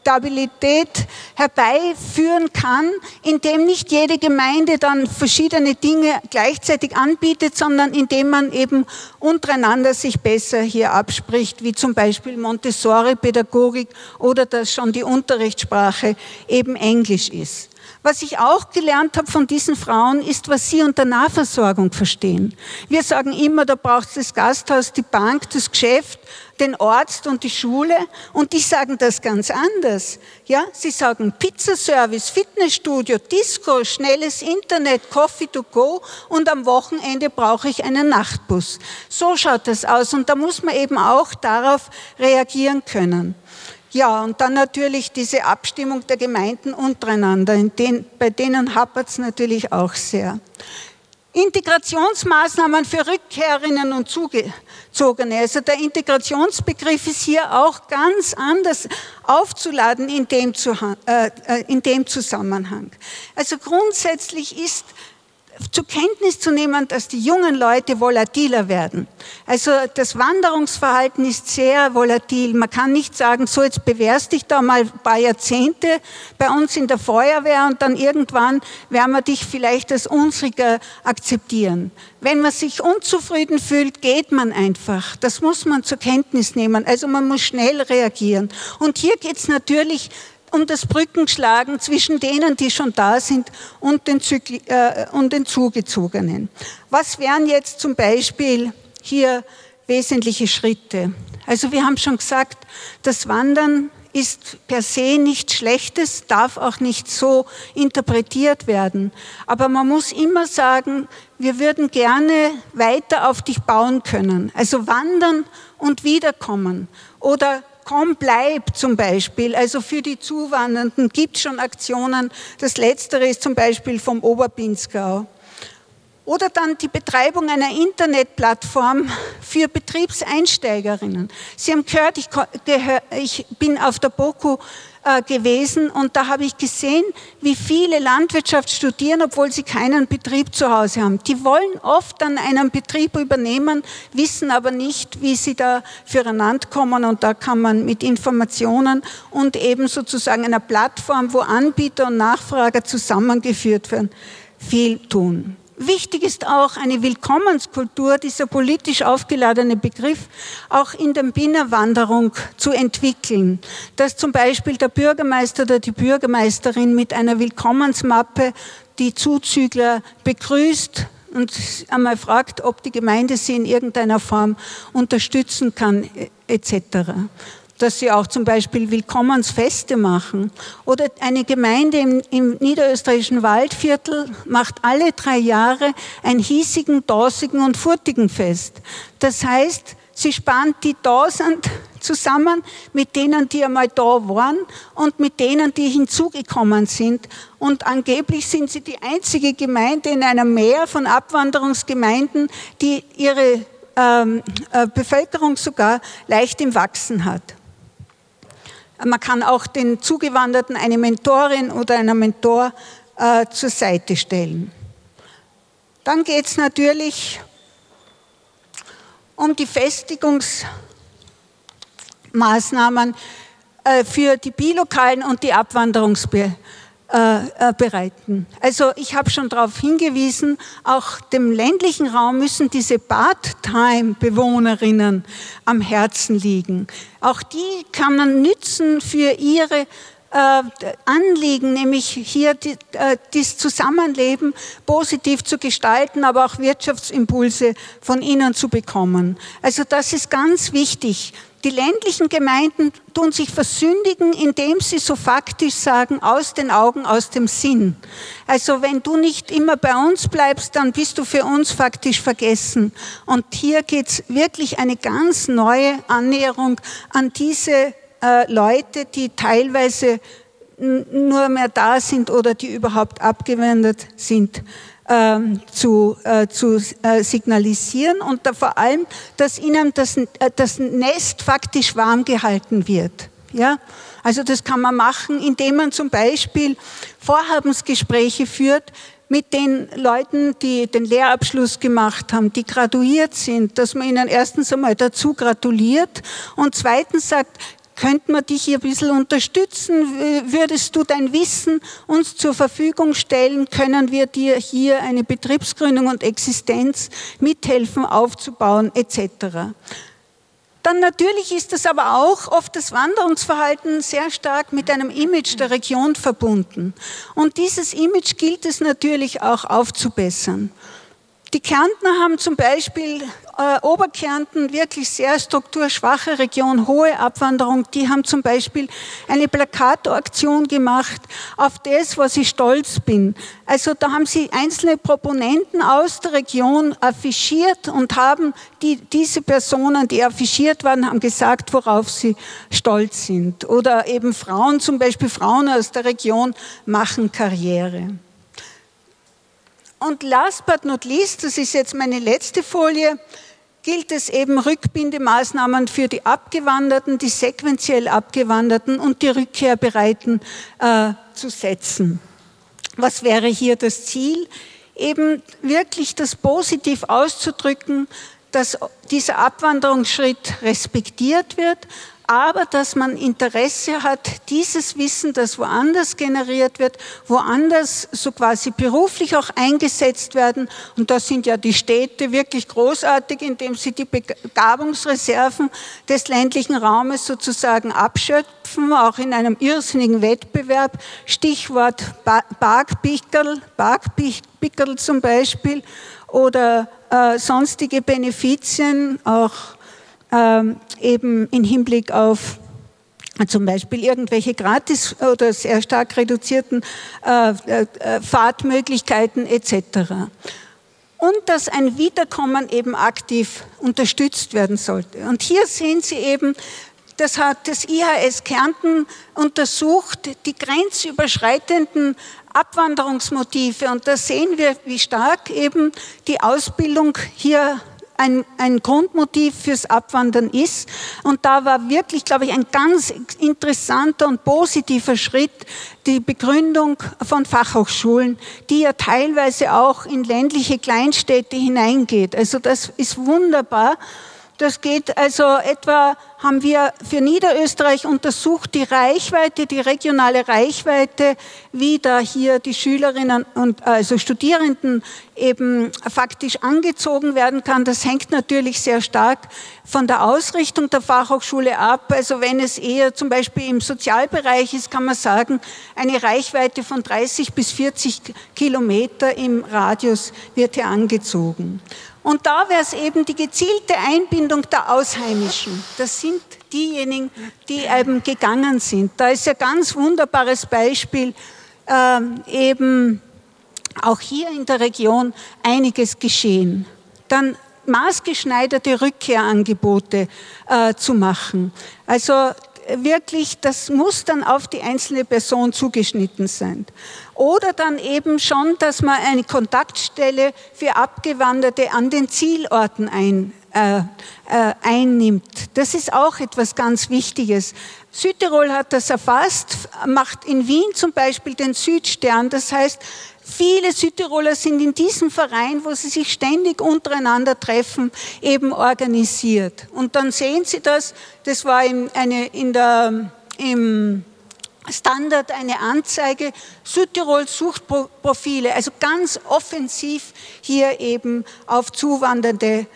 Stabilität herbeiführen kann, indem nicht jede Gemeinde dann verschiedene Dinge gleichzeitig anbietet, sondern indem man eben untereinander sich besser hier abspricht, wie zum Beispiel Montessori-Pädagogik oder dass schon die Unterrichtssprache eben Englisch ist. Was ich auch gelernt habe von diesen Frauen, ist, was sie unter Nahversorgung verstehen. Wir sagen immer, da braucht es das Gasthaus, die Bank, das Geschäft, den Arzt und die Schule. Und die sagen das ganz anders. Ja, sie sagen Pizzaservice, Fitnessstudio, Disco, schnelles Internet, Coffee to go und am Wochenende brauche ich einen Nachtbus. So schaut das aus und da muss man eben auch darauf reagieren können. Ja, und dann natürlich diese Abstimmung der Gemeinden untereinander, den, bei denen hapert es natürlich auch sehr. Integrationsmaßnahmen für Rückkehrerinnen und Zugezogene. Also der Integrationsbegriff ist hier auch ganz anders aufzuladen in dem, äh, äh, in dem Zusammenhang. Also grundsätzlich ist zur Kenntnis zu nehmen, dass die jungen Leute volatiler werden. Also das Wanderungsverhalten ist sehr volatil. Man kann nicht sagen, so jetzt bewährst dich da mal ein paar Jahrzehnte bei uns in der Feuerwehr und dann irgendwann werden wir dich vielleicht als unsriger akzeptieren. Wenn man sich unzufrieden fühlt, geht man einfach. Das muss man zur Kenntnis nehmen. Also man muss schnell reagieren. Und hier geht es natürlich um das Brückenschlagen zwischen denen, die schon da sind und den, Zykli äh, und den Zugezogenen. Was wären jetzt zum Beispiel hier wesentliche Schritte? Also wir haben schon gesagt, das Wandern ist per se nichts Schlechtes, darf auch nicht so interpretiert werden. Aber man muss immer sagen, wir würden gerne weiter auf dich bauen können. Also wandern und wiederkommen. Oder komm, bleib zum Beispiel. Also für die Zuwandernden gibt es schon Aktionen. Das letztere ist zum Beispiel vom Oberpinzgau. Oder dann die Betreibung einer Internetplattform für Betriebseinsteigerinnen. Sie haben gehört, ich bin auf der BOKU äh, gewesen und da habe ich gesehen, wie viele Landwirtschaft studieren, obwohl sie keinen Betrieb zu Hause haben. Die wollen oft dann einen Betrieb übernehmen, wissen aber nicht, wie sie da füreinander kommen und da kann man mit Informationen und eben sozusagen einer Plattform, wo Anbieter und Nachfrager zusammengeführt werden, viel tun. Wichtig ist auch eine Willkommenskultur, dieser politisch aufgeladene Begriff, auch in der Binnenwanderung zu entwickeln. Dass zum Beispiel der Bürgermeister oder die Bürgermeisterin mit einer Willkommensmappe die Zuzügler begrüßt und einmal fragt, ob die Gemeinde sie in irgendeiner Form unterstützen kann, etc dass sie auch zum Beispiel Willkommensfeste machen. Oder eine Gemeinde im, im niederösterreichischen Waldviertel macht alle drei Jahre ein hiesigen, dosigen und furtigen Fest. Das heißt, sie spannt die da zusammen mit denen, die einmal da waren und mit denen, die hinzugekommen sind. Und angeblich sind sie die einzige Gemeinde in einer Mehr von Abwanderungsgemeinden, die ihre ähm, äh, Bevölkerung sogar leicht im Wachsen hat. Man kann auch den Zugewanderten eine Mentorin oder einen Mentor äh, zur Seite stellen. Dann geht es natürlich um die Festigungsmaßnahmen äh, für die bilokalen und die Abwanderungsbe äh, äh, bereiten. Also ich habe schon darauf hingewiesen, auch dem ländlichen Raum müssen diese Part-Time-Bewohnerinnen am Herzen liegen. Auch die kann man nützen für ihre äh, Anliegen, nämlich hier äh, das Zusammenleben positiv zu gestalten, aber auch Wirtschaftsimpulse von ihnen zu bekommen. Also das ist ganz wichtig. Die ländlichen Gemeinden tun sich versündigen, indem sie so faktisch sagen, aus den Augen, aus dem Sinn. Also wenn du nicht immer bei uns bleibst, dann bist du für uns faktisch vergessen. Und hier geht es wirklich eine ganz neue Annäherung an diese äh, Leute, die teilweise nur mehr da sind oder die überhaupt abgewendet sind ähm, zu, äh, zu äh, signalisieren und vor allem, dass ihnen das, äh, das Nest faktisch warm gehalten wird. Ja? Also das kann man machen, indem man zum Beispiel Vorhabensgespräche führt mit den Leuten, die den Lehrabschluss gemacht haben, die graduiert sind, dass man ihnen erstens einmal dazu gratuliert und zweitens sagt, Könnten wir dich hier ein bisschen unterstützen? Würdest du dein Wissen uns zur Verfügung stellen? Können wir dir hier eine Betriebsgründung und Existenz mithelfen aufzubauen etc.? Dann natürlich ist das aber auch oft das Wanderungsverhalten sehr stark mit einem Image der Region verbunden. Und dieses Image gilt es natürlich auch aufzubessern. Die Kärntner haben zum Beispiel äh, Oberkärnten wirklich sehr strukturschwache Region, hohe Abwanderung. Die haben zum Beispiel eine Plakataktion gemacht auf das, was ich stolz bin. Also da haben sie einzelne Proponenten aus der Region affichiert und haben die, diese Personen, die affichiert waren, haben gesagt, worauf sie stolz sind. Oder eben Frauen, zum Beispiel Frauen aus der Region machen Karriere. Und last but not least, das ist jetzt meine letzte Folie, gilt es eben Rückbindemaßnahmen für die Abgewanderten, die sequenziell Abgewanderten und die Rückkehrbereiten äh, zu setzen. Was wäre hier das Ziel? Eben wirklich das positiv auszudrücken, dass dieser Abwanderungsschritt respektiert wird, aber dass man Interesse hat, dieses Wissen, das woanders generiert wird, woanders so quasi beruflich auch eingesetzt werden. Und da sind ja die Städte wirklich großartig, indem sie die Begabungsreserven des ländlichen Raumes sozusagen abschöpfen, auch in einem irrsinnigen Wettbewerb. Stichwort Parkpickerl, Parkpickerl zum Beispiel oder äh, sonstige Benefizien, auch ähm, eben im Hinblick auf zum Beispiel irgendwelche gratis oder sehr stark reduzierten äh, äh, Fahrtmöglichkeiten etc. Und dass ein Wiederkommen eben aktiv unterstützt werden sollte. Und hier sehen Sie eben, das hat das IHS Kärnten untersucht, die grenzüberschreitenden Abwanderungsmotive. Und da sehen wir, wie stark eben die Ausbildung hier ein, ein Grundmotiv fürs Abwandern ist. Und da war wirklich, glaube ich, ein ganz interessanter und positiver Schritt die Begründung von Fachhochschulen, die ja teilweise auch in ländliche Kleinstädte hineingeht. Also das ist wunderbar. Das geht also etwa, haben wir für Niederösterreich untersucht, die Reichweite, die regionale Reichweite, wie da hier die Schülerinnen und also Studierenden eben faktisch angezogen werden kann. Das hängt natürlich sehr stark von der Ausrichtung der Fachhochschule ab. Also wenn es eher zum Beispiel im Sozialbereich ist, kann man sagen, eine Reichweite von 30 bis 40 Kilometer im Radius wird hier angezogen. Und da wäre es eben die gezielte Einbindung der Ausheimischen. Das sind diejenigen, die eben gegangen sind. Da ist ein ganz wunderbares Beispiel, äh, eben auch hier in der Region einiges geschehen. Dann maßgeschneiderte Rückkehrangebote äh, zu machen. Also wirklich, das muss dann auf die einzelne Person zugeschnitten sein. Oder dann eben schon, dass man eine Kontaktstelle für Abgewanderte an den Zielorten ein, äh, äh, einnimmt. Das ist auch etwas ganz Wichtiges. Südtirol hat das erfasst, macht in Wien zum Beispiel den Südstern. Das heißt, Viele Südtiroler sind in diesem Verein, wo sie sich ständig untereinander treffen, eben organisiert. Und dann sehen Sie das, das war in, eine, in der, im Standard eine Anzeige, Südtirol sucht Profile, also ganz offensiv hier eben auf zuwandernde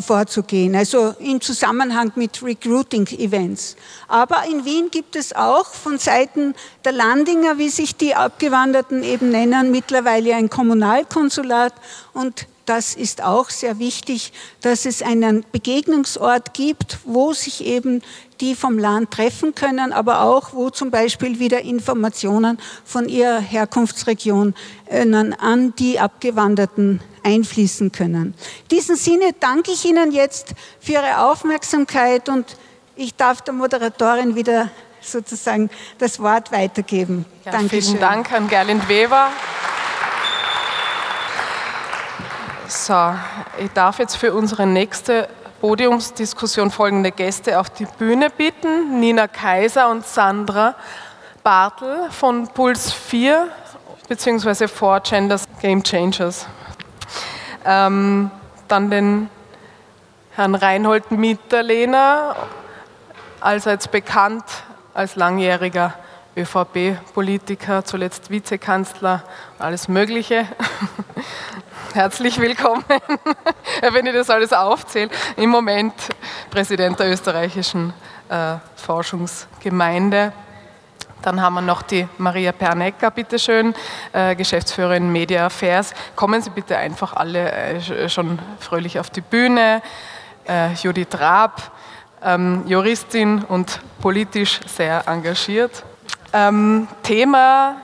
vorzugehen, also im Zusammenhang mit Recruiting-Events. Aber in Wien gibt es auch von Seiten der Landinger, wie sich die Abgewanderten eben nennen, mittlerweile ein Kommunalkonsulat und das ist auch sehr wichtig, dass es einen Begegnungsort gibt, wo sich eben die vom Land treffen können, aber auch wo zum Beispiel wieder Informationen von ihrer Herkunftsregion äh, an die Abgewanderten einfließen können. In diesem Sinne danke ich Ihnen jetzt für Ihre Aufmerksamkeit und ich darf der Moderatorin wieder sozusagen das Wort weitergeben. Ja, Dankeschön. Vielen Dank an Gerlind Weber. So, ich darf jetzt für unsere nächste Podiumsdiskussion folgende Gäste auf die Bühne bitten. Nina Kaiser und Sandra Bartel von Puls 4 bzw. 4 Genders Game Changers. Ähm, dann den Herrn Reinhold Mitterlehner, allseits bekannt als langjähriger ÖVP-Politiker, zuletzt Vizekanzler, alles Mögliche. Herzlich willkommen, wenn ich das alles aufzähle. Im Moment Präsident der österreichischen äh, Forschungsgemeinde. Dann haben wir noch die Maria Pernecker, bitteschön, äh, Geschäftsführerin Media Affairs. Kommen Sie bitte einfach alle äh, schon fröhlich auf die Bühne. Äh, Judith Raab, ähm, Juristin und politisch sehr engagiert. Ähm, Thema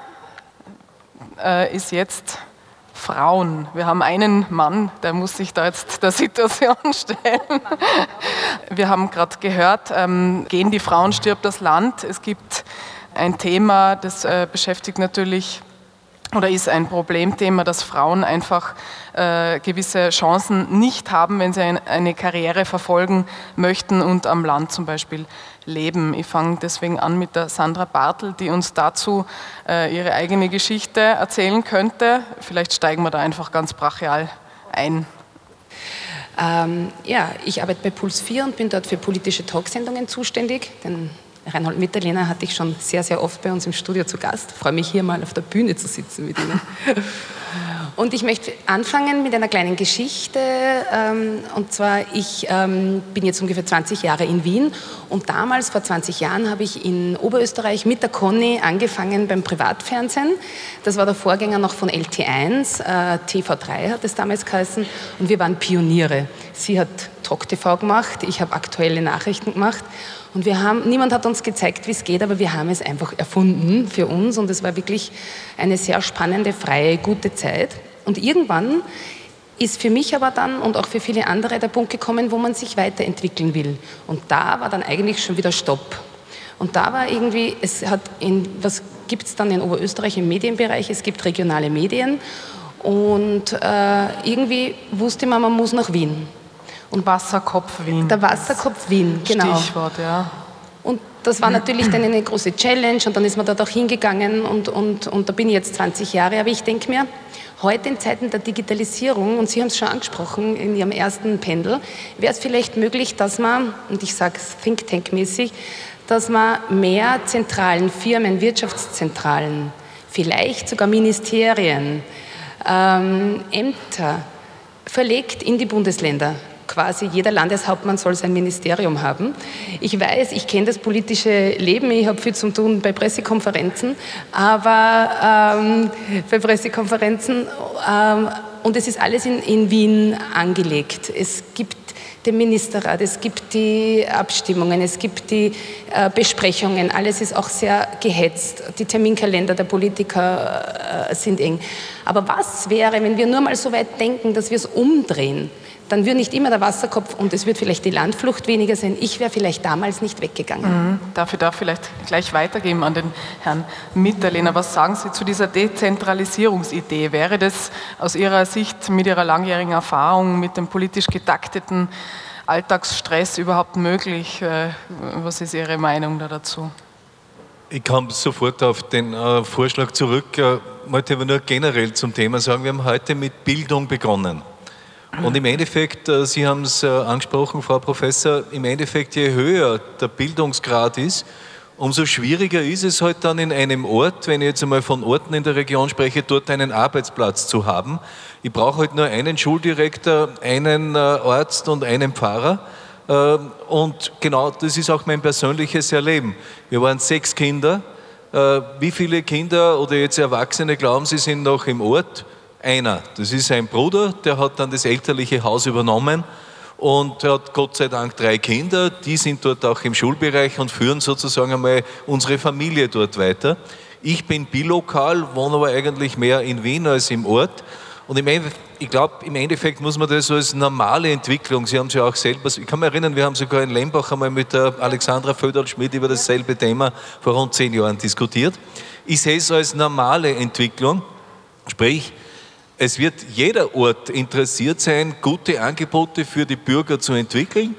äh, ist jetzt Frauen. Wir haben einen Mann, der muss sich da jetzt der Situation stellen. Wir haben gerade gehört, ähm, gehen die Frauen, stirbt das Land. Es gibt ein Thema, das äh, beschäftigt natürlich oder ist ein Problemthema, dass Frauen einfach äh, gewisse Chancen nicht haben, wenn sie ein, eine Karriere verfolgen möchten und am Land zum Beispiel leben. Ich fange deswegen an mit der Sandra Bartel, die uns dazu äh, ihre eigene Geschichte erzählen könnte. Vielleicht steigen wir da einfach ganz brachial ein. Ähm, ja, ich arbeite bei Puls 4 und bin dort für politische Talksendungen zuständig. Den Reinhold Mitterlehner hatte ich schon sehr, sehr oft bei uns im Studio zu Gast. Ich freue mich hier mal auf der Bühne zu sitzen mit Ihnen. Und ich möchte anfangen mit einer kleinen Geschichte. Ähm, und zwar, ich ähm, bin jetzt ungefähr 20 Jahre in Wien und damals, vor 20 Jahren, habe ich in Oberösterreich mit der Conny angefangen beim Privatfernsehen. Das war der Vorgänger noch von LT1, äh, TV3 hat es damals geheißen. Und wir waren Pioniere. Sie hat Talk TV gemacht, ich habe aktuelle Nachrichten gemacht. Und wir haben, niemand hat uns gezeigt, wie es geht, aber wir haben es einfach erfunden für uns und es war wirklich eine sehr spannende, freie, gute Zeit. Und irgendwann ist für mich aber dann und auch für viele andere der Punkt gekommen, wo man sich weiterentwickeln will. Und da war dann eigentlich schon wieder Stopp. Und da war irgendwie, es hat in, was gibt es dann in Oberösterreich im Medienbereich? Es gibt regionale Medien und äh, irgendwie wusste man, man muss nach Wien. Und Wasserkopf Wien. Der Wasserkopf Wien, genau. Stichwort, ja. Und das war natürlich dann eine große Challenge und dann ist man dort auch hingegangen und, und, und da bin ich jetzt 20 Jahre. Aber ich denke mir, heute in Zeiten der Digitalisierung, und Sie haben es schon angesprochen in Ihrem ersten Pendel, wäre es vielleicht möglich, dass man, und ich sage es Think Tank-mäßig, dass man mehr zentralen Firmen, Wirtschaftszentralen, vielleicht sogar Ministerien, ähm, Ämter verlegt in die Bundesländer. Quasi jeder Landeshauptmann soll sein Ministerium haben. Ich weiß, ich kenne das politische Leben, ich habe viel zu tun bei Pressekonferenzen, aber ähm, bei Pressekonferenzen ähm, und es ist alles in, in Wien angelegt. Es gibt den Ministerrat, es gibt die Abstimmungen, es gibt die äh, Besprechungen, alles ist auch sehr gehetzt. Die Terminkalender der Politiker äh, sind eng. Aber was wäre, wenn wir nur mal so weit denken, dass wir es umdrehen? Dann würde nicht immer der Wasserkopf und es wird vielleicht die Landflucht weniger sein. Ich wäre vielleicht damals nicht weggegangen. Mhm. Darf ich da vielleicht gleich weitergeben an den Herrn Mitterlehner? Was sagen Sie zu dieser Dezentralisierungsidee? Wäre das aus Ihrer Sicht mit Ihrer langjährigen Erfahrung mit dem politisch getakteten Alltagsstress überhaupt möglich? Äh, was ist Ihre Meinung da dazu? Ich komme sofort auf den äh, Vorschlag zurück. Ich äh, wollte aber nur generell zum Thema sagen, wir haben heute mit Bildung begonnen. Und im Endeffekt, äh, Sie haben es äh, angesprochen, Frau Professor, im Endeffekt, je höher der Bildungsgrad ist, umso schwieriger ist es halt dann in einem Ort, wenn ich jetzt einmal von Orten in der Region spreche, dort einen Arbeitsplatz zu haben. Ich brauche halt nur einen Schuldirektor, einen äh, Arzt und einen Pfarrer. Und genau das ist auch mein persönliches Erleben. Wir waren sechs Kinder. Wie viele Kinder oder jetzt Erwachsene glauben Sie sind noch im Ort? Einer. Das ist ein Bruder, der hat dann das elterliche Haus übernommen und hat Gott sei Dank drei Kinder. Die sind dort auch im Schulbereich und führen sozusagen einmal unsere Familie dort weiter. Ich bin bilokal, wohne aber eigentlich mehr in Wien als im Ort. Und ich glaube, im Endeffekt muss man das als normale Entwicklung, Sie haben es ja auch selber, ich kann mich erinnern, wir haben sogar in Lembach einmal mit der Alexandra Föderl-Schmidt über dasselbe Thema vor rund zehn Jahren diskutiert. Ich sehe es als normale Entwicklung, sprich, es wird jeder Ort interessiert sein, gute Angebote für die Bürger zu entwickeln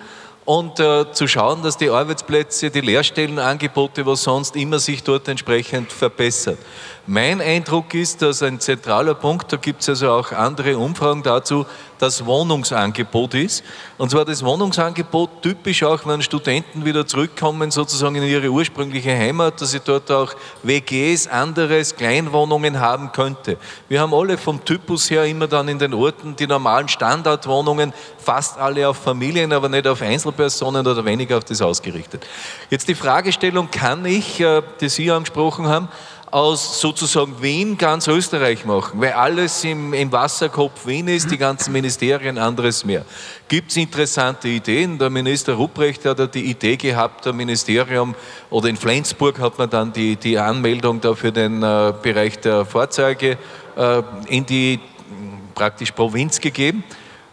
und äh, zu schauen, dass die Arbeitsplätze, die Lehrstellenangebote, was sonst immer sich dort entsprechend verbessert. Mein Eindruck ist, dass ein zentraler Punkt, da gibt es also auch andere Umfragen dazu, das Wohnungsangebot ist. Und zwar das Wohnungsangebot typisch auch, wenn Studenten wieder zurückkommen, sozusagen in ihre ursprüngliche Heimat, dass sie dort auch WGs, anderes, Kleinwohnungen haben könnte. Wir haben alle vom Typus her immer dann in den Orten die normalen Standardwohnungen, fast alle auf Familien, aber nicht auf Einzelpersonen oder weniger auf das ausgerichtet. Jetzt die Fragestellung, kann ich, äh, die Sie angesprochen haben, aus sozusagen Wien ganz Österreich machen, weil alles im, im Wasserkopf Wien ist, die ganzen Ministerien, anderes mehr. Gibt es interessante Ideen? Der Minister Rupprecht hat ja die Idee gehabt, der Ministerium, oder in Flensburg hat man dann die, die Anmeldung da für den äh, Bereich der Fahrzeuge äh, in die praktisch Provinz gegeben.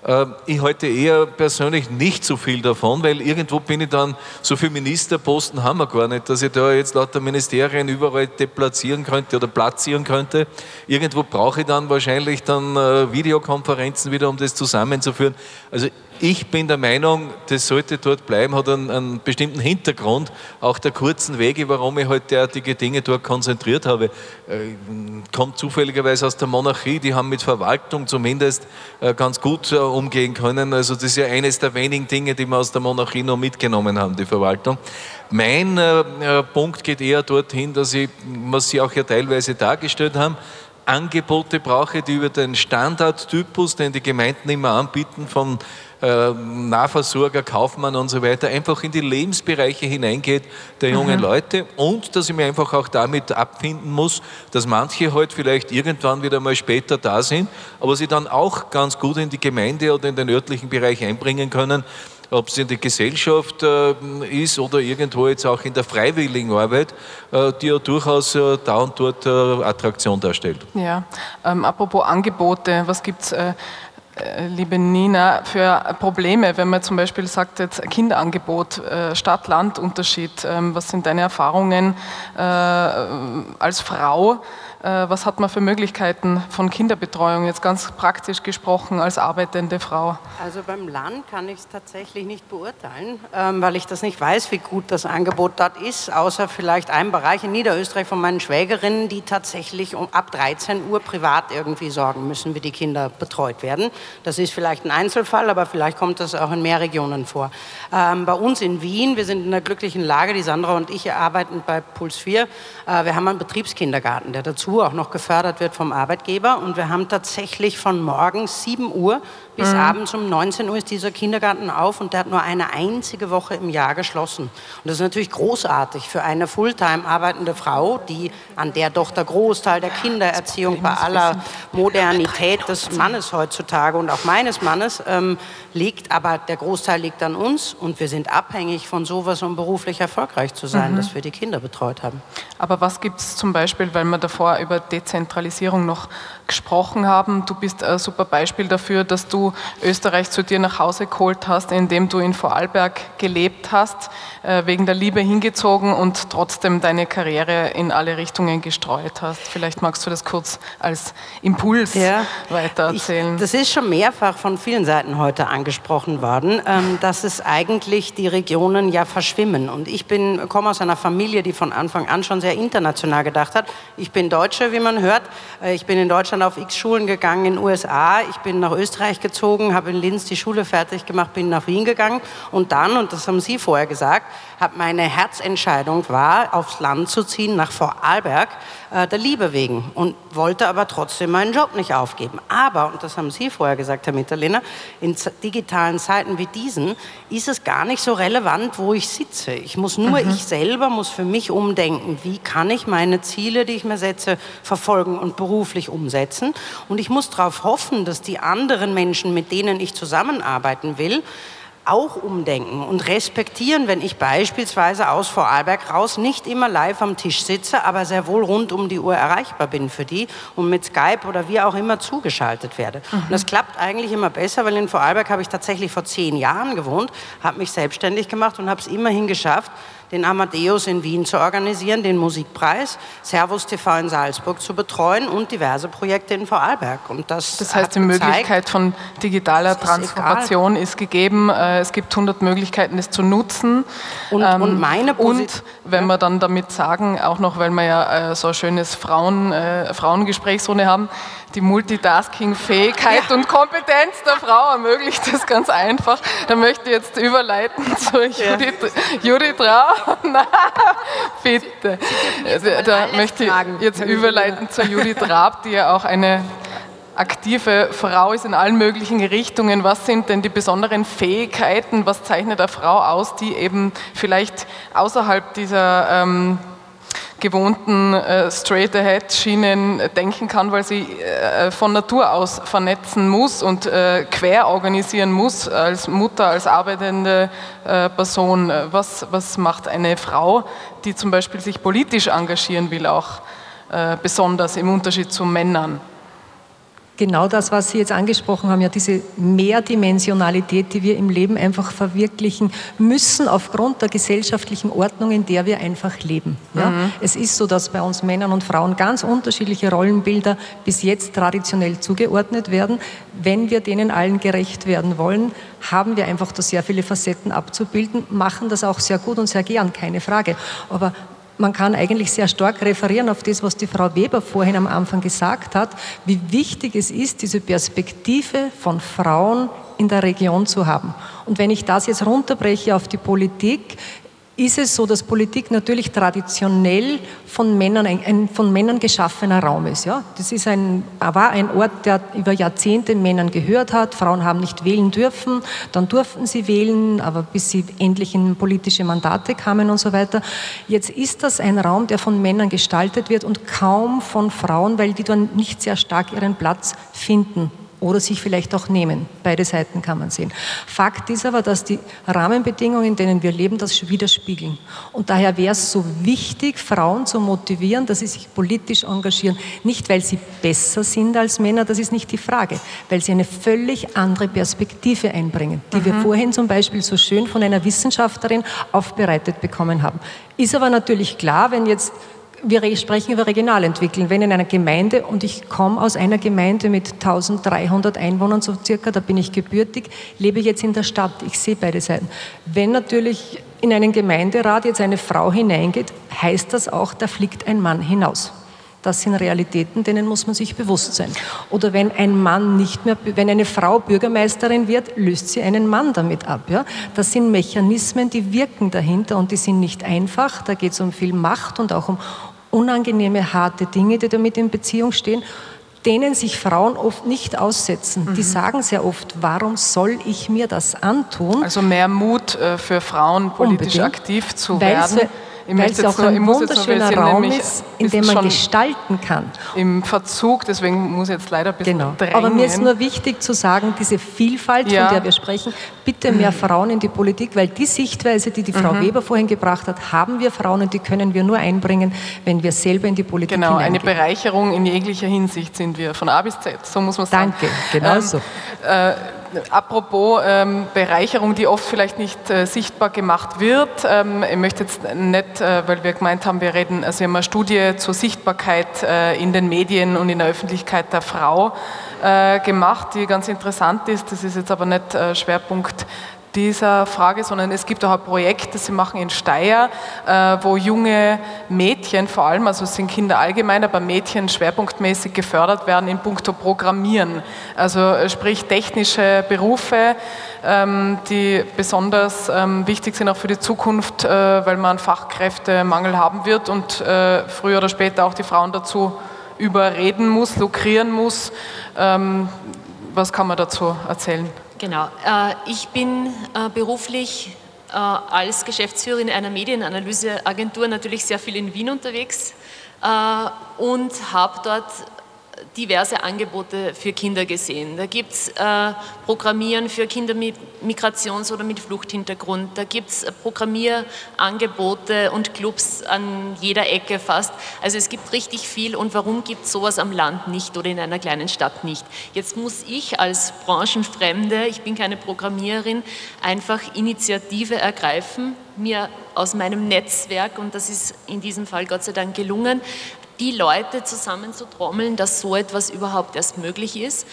Ähm, ich halte eher persönlich nicht so viel davon, weil irgendwo bin ich dann, so viele Ministerposten haben wir gar nicht, dass ich da jetzt lauter Ministerien überall deplatzieren könnte oder platzieren könnte. Irgendwo brauche ich dann wahrscheinlich dann äh, Videokonferenzen wieder, um das zusammenzuführen. Also ich bin der Meinung, das sollte dort bleiben, hat einen, einen, bestimmten Hintergrund, auch der kurzen Wege, warum ich halt derartige Dinge dort konzentriert habe. Äh, kommt zufälligerweise aus der Monarchie, die haben mit Verwaltung zumindest äh, ganz gut äh, umgehen können. Also das ist ja eines der wenigen Dinge, die wir aus der Monarchie noch mitgenommen haben, die Verwaltung. Mein Punkt geht eher dorthin, dass ich, was Sie auch ja teilweise dargestellt haben, Angebote brauche, die über den Standardtypus, den die Gemeinden immer anbieten, von äh, Nahversorger, Kaufmann und so weiter, einfach in die Lebensbereiche hineingeht der jungen mhm. Leute und dass ich mir einfach auch damit abfinden muss, dass manche heute halt vielleicht irgendwann wieder mal später da sind, aber sie dann auch ganz gut in die Gemeinde oder in den örtlichen Bereich einbringen können ob es in der Gesellschaft äh, ist oder irgendwo jetzt auch in der freiwilligen Arbeit, äh, die ja durchaus äh, da und dort äh, Attraktion darstellt. Ja, ähm, apropos Angebote, was gibt es? Äh, liebe Nina, für Probleme, wenn man zum Beispiel sagt, jetzt Kinderangebot, äh, Stadt-Land-Unterschied, ähm, was sind deine Erfahrungen äh, als Frau? Was hat man für Möglichkeiten von Kinderbetreuung, jetzt ganz praktisch gesprochen, als arbeitende Frau? Also beim Land kann ich es tatsächlich nicht beurteilen, ähm, weil ich das nicht weiß, wie gut das Angebot dort ist, außer vielleicht einem Bereich in Niederösterreich von meinen Schwägerinnen, die tatsächlich um ab 13 Uhr privat irgendwie sorgen müssen, wie die Kinder betreut werden. Das ist vielleicht ein Einzelfall, aber vielleicht kommt das auch in mehr Regionen vor. Ähm, bei uns in Wien, wir sind in einer glücklichen Lage, die Sandra und ich arbeiten bei Puls 4. Äh, wir haben einen Betriebskindergarten, der dazu auch noch gefördert wird vom Arbeitgeber. Und wir haben tatsächlich von morgens 7 Uhr bis mhm. abends um 19 Uhr ist dieser Kindergarten auf und der hat nur eine einzige Woche im Jahr geschlossen. Und das ist natürlich großartig für eine Fulltime arbeitende Frau, die an der doch der Großteil der Kindererziehung bei aller Modernität des Mannes heutzutage und auch meines Mannes ähm, liegt. Aber der Großteil liegt an uns und wir sind abhängig von sowas, um beruflich erfolgreich zu sein, mhm. dass wir die Kinder betreut haben. Aber was gibt es zum Beispiel, weil wir davor über Dezentralisierung noch gesprochen haben. Du bist ein super Beispiel dafür, dass du Österreich zu dir nach Hause geholt hast, indem du in Vorarlberg gelebt hast, äh, wegen der Liebe hingezogen und trotzdem deine Karriere in alle Richtungen gestreut hast. Vielleicht magst du das kurz als Impuls ja, weitererzählen. Ich, das ist schon mehrfach von vielen Seiten heute angesprochen worden, ähm, dass es eigentlich die Regionen ja verschwimmen. Und ich bin, komme aus einer Familie, die von Anfang an schon sehr international gedacht hat. Ich bin Deutsche, wie man hört. Äh, ich bin in Deutschland Deutschland auf x Schulen gegangen in den USA. Ich bin nach Österreich gezogen, habe in Linz die Schule fertig gemacht, bin nach Wien gegangen und dann, und das haben Sie vorher gesagt, habe meine Herzentscheidung war, aufs Land zu ziehen, nach Vorarlberg, äh, der Liebe wegen und wollte aber trotzdem meinen Job nicht aufgeben. Aber, und das haben Sie vorher gesagt, Herr Mitterlehner, in digitalen Zeiten wie diesen ist es gar nicht so relevant, wo ich sitze. Ich muss nur, mhm. ich selber muss für mich umdenken, wie kann ich meine Ziele, die ich mir setze, verfolgen und beruflich umsetzen. Und ich muss darauf hoffen, dass die anderen Menschen, mit denen ich zusammenarbeiten will, auch umdenken und respektieren, wenn ich beispielsweise aus Vorarlberg raus nicht immer live am Tisch sitze, aber sehr wohl rund um die Uhr erreichbar bin für die und mit Skype oder wie auch immer zugeschaltet werde. Mhm. Und das klappt eigentlich immer besser, weil in Vorarlberg habe ich tatsächlich vor zehn Jahren gewohnt, habe mich selbstständig gemacht und habe es immerhin geschafft, den Amadeus in Wien zu organisieren, den Musikpreis, Servus TV in Salzburg zu betreuen und diverse Projekte in Vorarlberg. Und das, das heißt, die gezeigt, Möglichkeit von digitaler Transformation ist, ist, gegeben. Äh, es gibt 100 Möglichkeiten, es zu nutzen. Und, ähm, und meine Und wenn wir dann damit sagen, auch noch, weil wir ja äh, so ein schönes Frauen, äh, Frauengesprächsrunde haben, die Multitasking-Fähigkeit ja. und Kompetenz der Frau ermöglicht das ganz einfach. Da möchte ich jetzt überleiten zu. Judith, Judith Rau. Na, bitte. Da möchte ich jetzt überleiten zu Judith Raab, die ja auch eine aktive Frau ist in allen möglichen Richtungen. Was sind denn die besonderen Fähigkeiten? Was zeichnet eine Frau aus, die eben vielleicht außerhalb dieser ähm, gewohnten äh, Straight-Ahead-Schienen denken kann, weil sie äh, von Natur aus vernetzen muss und äh, quer organisieren muss als Mutter, als arbeitende äh, Person. Was, was macht eine Frau, die zum Beispiel sich politisch engagieren will, auch äh, besonders im Unterschied zu Männern? Genau das, was Sie jetzt angesprochen haben, ja diese Mehrdimensionalität, die wir im Leben einfach verwirklichen müssen aufgrund der gesellschaftlichen Ordnung, in der wir einfach leben. Ja? Mhm. Es ist so, dass bei uns Männern und Frauen ganz unterschiedliche Rollenbilder bis jetzt traditionell zugeordnet werden. Wenn wir denen allen gerecht werden wollen, haben wir einfach da sehr viele Facetten abzubilden, machen das auch sehr gut und sehr gern, keine Frage. Aber man kann eigentlich sehr stark referieren auf das, was die Frau Weber vorhin am Anfang gesagt hat, wie wichtig es ist, diese Perspektive von Frauen in der Region zu haben. Und wenn ich das jetzt runterbreche auf die Politik, ist es so, dass Politik natürlich traditionell von Männern, ein, ein, von Männern geschaffener Raum ist. Ja? Das ist ein, war ein Ort, der über Jahrzehnte Männern gehört hat. Frauen haben nicht wählen dürfen, dann durften sie wählen, aber bis sie endlich in politische Mandate kamen und so weiter. Jetzt ist das ein Raum, der von Männern gestaltet wird und kaum von Frauen, weil die dann nicht sehr stark ihren Platz finden oder sich vielleicht auch nehmen. Beide Seiten kann man sehen. Fakt ist aber, dass die Rahmenbedingungen, in denen wir leben, das widerspiegeln. Und daher wäre es so wichtig, Frauen zu motivieren, dass sie sich politisch engagieren. Nicht, weil sie besser sind als Männer, das ist nicht die Frage, weil sie eine völlig andere Perspektive einbringen, die mhm. wir vorhin zum Beispiel so schön von einer Wissenschaftlerin aufbereitet bekommen haben. Ist aber natürlich klar, wenn jetzt wir sprechen über Regionalentwicklung. Wenn in einer Gemeinde, und ich komme aus einer Gemeinde mit 1300 Einwohnern so circa, da bin ich gebürtig, lebe jetzt in der Stadt. Ich sehe beide Seiten. Wenn natürlich in einen Gemeinderat jetzt eine Frau hineingeht, heißt das auch, da fliegt ein Mann hinaus. Das sind Realitäten, denen muss man sich bewusst sein. Oder wenn ein Mann nicht mehr, wenn eine Frau Bürgermeisterin wird, löst sie einen Mann damit ab. Ja? Das sind Mechanismen, die wirken dahinter und die sind nicht einfach. Da geht es um viel Macht und auch um unangenehme, harte Dinge, die damit in Beziehung stehen, denen sich Frauen oft nicht aussetzen. Mhm. Die sagen sehr oft, warum soll ich mir das antun? Also mehr Mut äh, für Frauen, politisch Unbedingt, aktiv zu werden. Weil es auch ein wunderschöner Raum ist, in dem man gestalten kann. Im Verzug, deswegen muss ich jetzt leider ein bisschen genau. drängen. Aber mir ist nur wichtig zu sagen, diese Vielfalt, ja. von der wir sprechen, bitte mehr Frauen in die Politik, weil die Sichtweise, die die Frau mhm. Weber vorhin gebracht hat, haben wir Frauen und die können wir nur einbringen, wenn wir selber in die Politik Genau, hineingehen. eine Bereicherung in jeglicher Hinsicht sind wir, von A bis Z, so muss man sagen. Danke, genau ähm, so. Äh, apropos ähm, Bereicherung, die oft vielleicht nicht äh, sichtbar gemacht wird. Ähm, ich möchte jetzt nicht, äh, weil wir gemeint haben, wir reden, also wir haben eine Studie zur Sichtbarkeit äh, in den Medien und in der Öffentlichkeit der Frau äh, gemacht, die ganz interessant ist. Das ist jetzt aber nicht äh, Schwerpunkt dieser Frage, sondern es gibt auch ein Projekt, das sie machen in Steyr, äh, wo junge Mädchen vor allem, also es sind Kinder allgemein, aber Mädchen schwerpunktmäßig gefördert werden in puncto Programmieren. Also äh, sprich technische Berufe, ähm, die besonders ähm, wichtig sind auch für die Zukunft, äh, weil man Fachkräftemangel haben wird und früher oder später auch die Frauen dazu überreden muss, lukrieren muss. Ähm, was kann man dazu erzählen? Genau. Äh, ich bin äh, beruflich äh, als Geschäftsführerin einer Medienanalyseagentur natürlich sehr viel in Wien unterwegs und habe dort diverse Angebote für Kinder gesehen. Da gibt es äh, Programmieren für Kinder mit Migrations- oder mit Fluchthintergrund. Da gibt es Programmierangebote und Clubs an jeder Ecke fast. Also es gibt richtig viel. Und warum gibt es sowas am Land nicht oder in einer kleinen Stadt nicht? Jetzt muss ich als Branchenfremde, ich bin keine Programmiererin, einfach Initiative ergreifen, mir aus meinem Netzwerk, und das ist in diesem Fall Gott sei Dank gelungen, die Leute zusammenzutrommeln, dass so etwas überhaupt erst möglich ist.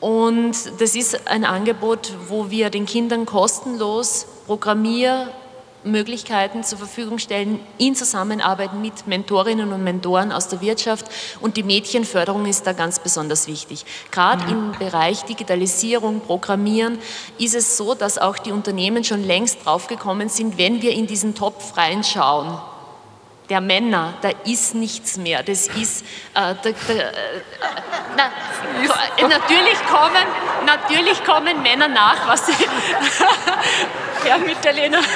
Und das ist ein Angebot, wo wir den Kindern kostenlos Programmiermöglichkeiten zur Verfügung stellen, in Zusammenarbeit mit Mentorinnen und Mentoren aus der Wirtschaft. Und die Mädchenförderung ist da ganz besonders wichtig. Gerade ja. im Bereich Digitalisierung, Programmieren ist es so, dass auch die Unternehmen schon längst draufgekommen sind, wenn wir in diesen Topf reinschauen der Männer, da ist nichts mehr. Das ist, äh, da, da, äh, na, natürlich, kommen, natürlich kommen Männer nach, was sie. Herr Mitterlehner.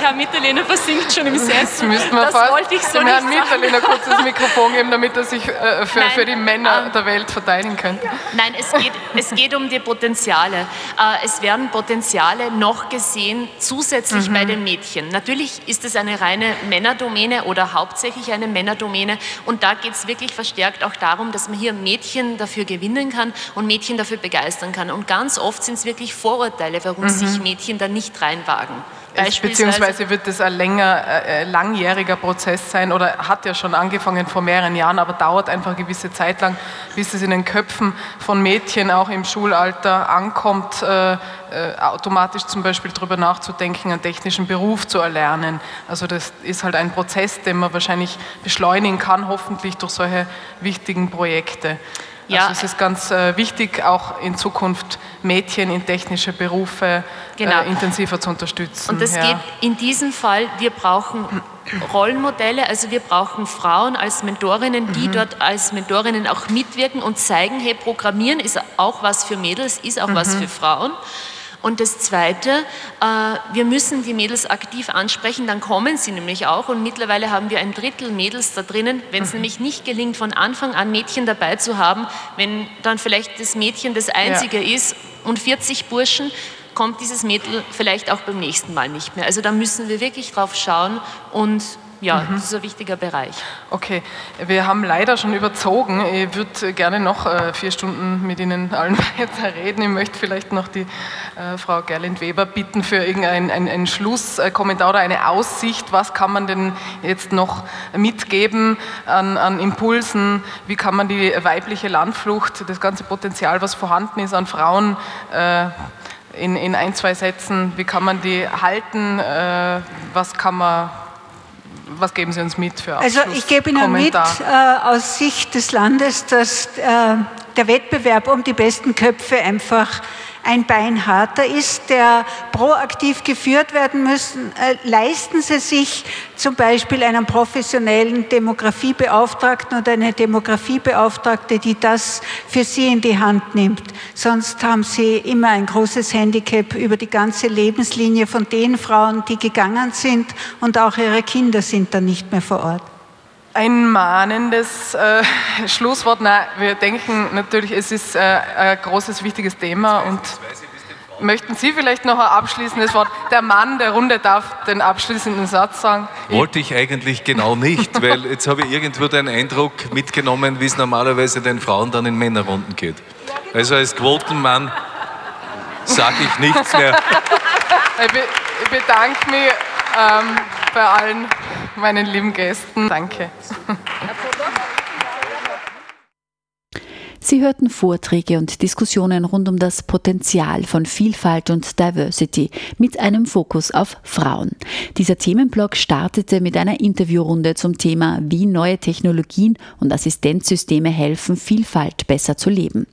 Herr Mitterlehner versinkt schon im Sessel. Das, das wollte ich so dem Herrn Mitterlehner kurz das Mikrofon geben, damit er sich äh, für, Nein, für, die Männer äh, der Welt verteidigen könnte. Nein, es geht, es geht um die Potenziale. Äh, es werden Potenziale noch gesehen, zusätzlich mhm. bei den Mädchen. Natürlich ist es eine reine Männerdomäne oder hauptsächlich eine Männerdomäne. Und da geht es wirklich verstärkt auch darum, dass man hier Mädchen dafür gewinnen kann und Mädchen dafür begeistern kann. Und ganz oft sind es wirklich Vorurteile, warum mhm. sich Mädchen da nicht reinwagen. Beziehungsweise wird das ein länger, äh, äh, langjähriger Prozess sein oder hat ja schon angefangen vor mehreren Jahren, aber dauert einfach eine gewisse Zeit lang, bis es in den Köpfen von Mädchen auch im Schulalter ankommt, äh, äh, automatisch zum Beispiel darüber nachzudenken, einen technischen Beruf zu erlernen. Also das ist halt ein Prozess, den man wahrscheinlich beschleunigen kann, hoffentlich durch solche wichtigen Projekte. Ja. Also es ist ganz äh, wichtig, auch in Zukunft Mädchen in technische Berufe genau. äh, intensiver zu unterstützen. Und das ja. geht in diesem Fall, wir brauchen Rollenmodelle, also wir brauchen Frauen als Mentorinnen, die mhm. dort als Mentorinnen auch mitwirken und zeigen, hey, Programmieren ist auch was für Mädels, ist auch mhm. was für Frauen. Und das Zweite, äh, wir müssen die Mädels aktiv ansprechen, dann kommen sie nämlich auch. Und mittlerweile haben wir ein Drittel Mädels da drinnen. Wenn es mhm. nämlich nicht gelingt, von Anfang an Mädchen dabei zu haben, wenn dann vielleicht das Mädchen das Einzige ja. ist und 40 Burschen, kommt dieses Mädel vielleicht auch beim nächsten Mal nicht mehr. Also da müssen wir wirklich drauf schauen und ja, mhm. das ist ein wichtiger Bereich. Okay, wir haben leider schon überzogen. Ich würde gerne noch äh, vier Stunden mit Ihnen allen weiter reden. Ich möchte vielleicht noch die äh, Frau Gerlind-Weber bitten für irgendeinen ein, ein Schlusskommentar oder eine Aussicht. Was kann man denn jetzt noch mitgeben an, an Impulsen? Wie kann man die weibliche Landflucht, das ganze Potenzial, was vorhanden ist an Frauen, äh, in, in ein, zwei Sätzen, wie kann man die halten? Äh, was kann man was geben Sie uns mit für Abschluss Also ich gebe Ihnen Kommentar. mit äh, aus Sicht des Landes, dass äh, der Wettbewerb um die besten Köpfe einfach ein Bein harter ist, der proaktiv geführt werden müssen, äh, leisten Sie sich zum Beispiel einen professionellen Demografiebeauftragten oder eine Demografiebeauftragte, die das für Sie in die Hand nimmt. Sonst haben Sie immer ein großes Handicap über die ganze Lebenslinie von den Frauen, die gegangen sind und auch ihre Kinder sind dann nicht mehr vor Ort ein mahnendes äh, Schlusswort. Nein, wir denken natürlich, es ist äh, ein großes, wichtiges Thema und möchten Sie vielleicht noch ein abschließendes Wort? Der Mann der Runde darf den abschließenden Satz sagen. Wollte ich eigentlich genau nicht, weil jetzt habe ich irgendwo den Eindruck mitgenommen, wie es normalerweise den Frauen dann in Männerrunden geht. Also als Quotenmann sage ich nichts mehr. Ich bedanke mich ähm, bei allen meinen lieben Gästen. Danke. Sie hörten Vorträge und Diskussionen rund um das Potenzial von Vielfalt und Diversity mit einem Fokus auf Frauen. Dieser Themenblock startete mit einer Interviewrunde zum Thema, wie neue Technologien und Assistenzsysteme helfen, Vielfalt besser zu leben.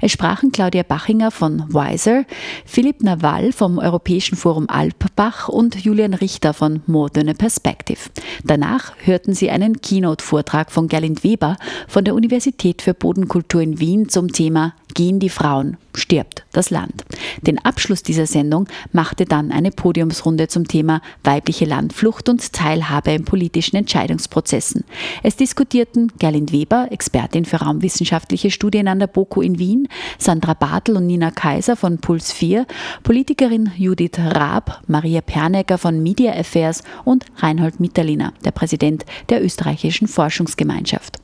Es sprachen Claudia Bachinger von Wiser, Philipp Nawal vom Europäischen Forum Alpbach und Julian Richter von Moderne Perspective. Danach hörten Sie einen Keynote-Vortrag von Gerlind Weber von der Universität für Bodenkultur in Wien zum Thema Gehen die Frauen, stirbt das Land. Den Abschluss dieser Sendung machte dann eine Podiumsrunde zum Thema weibliche Landflucht und Teilhabe in politischen Entscheidungsprozessen. Es diskutierten Gerlind Weber, Expertin für raumwissenschaftliche Studien an der BOKU in Wien, Sandra Bartel und Nina Kaiser von Puls 4, Politikerin Judith Raab, Maria Pernecker von Media Affairs und Reinhold Mitterliner, der Präsident der österreichischen Forschungsgemeinschaft.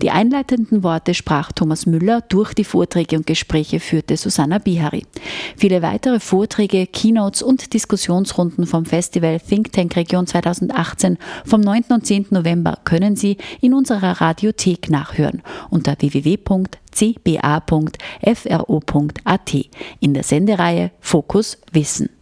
Die einleitenden Worte sprach Thomas Müller durch die Vorträge und Gespräche führte Susanna Bihari. Viele weitere Vorträge, Keynotes und Diskussionsrunden vom Festival Think Tank Region 2018 vom 9. und 10. November können Sie in unserer Radiothek nachhören unter www.cba.fro.at in der Sendereihe Fokus Wissen.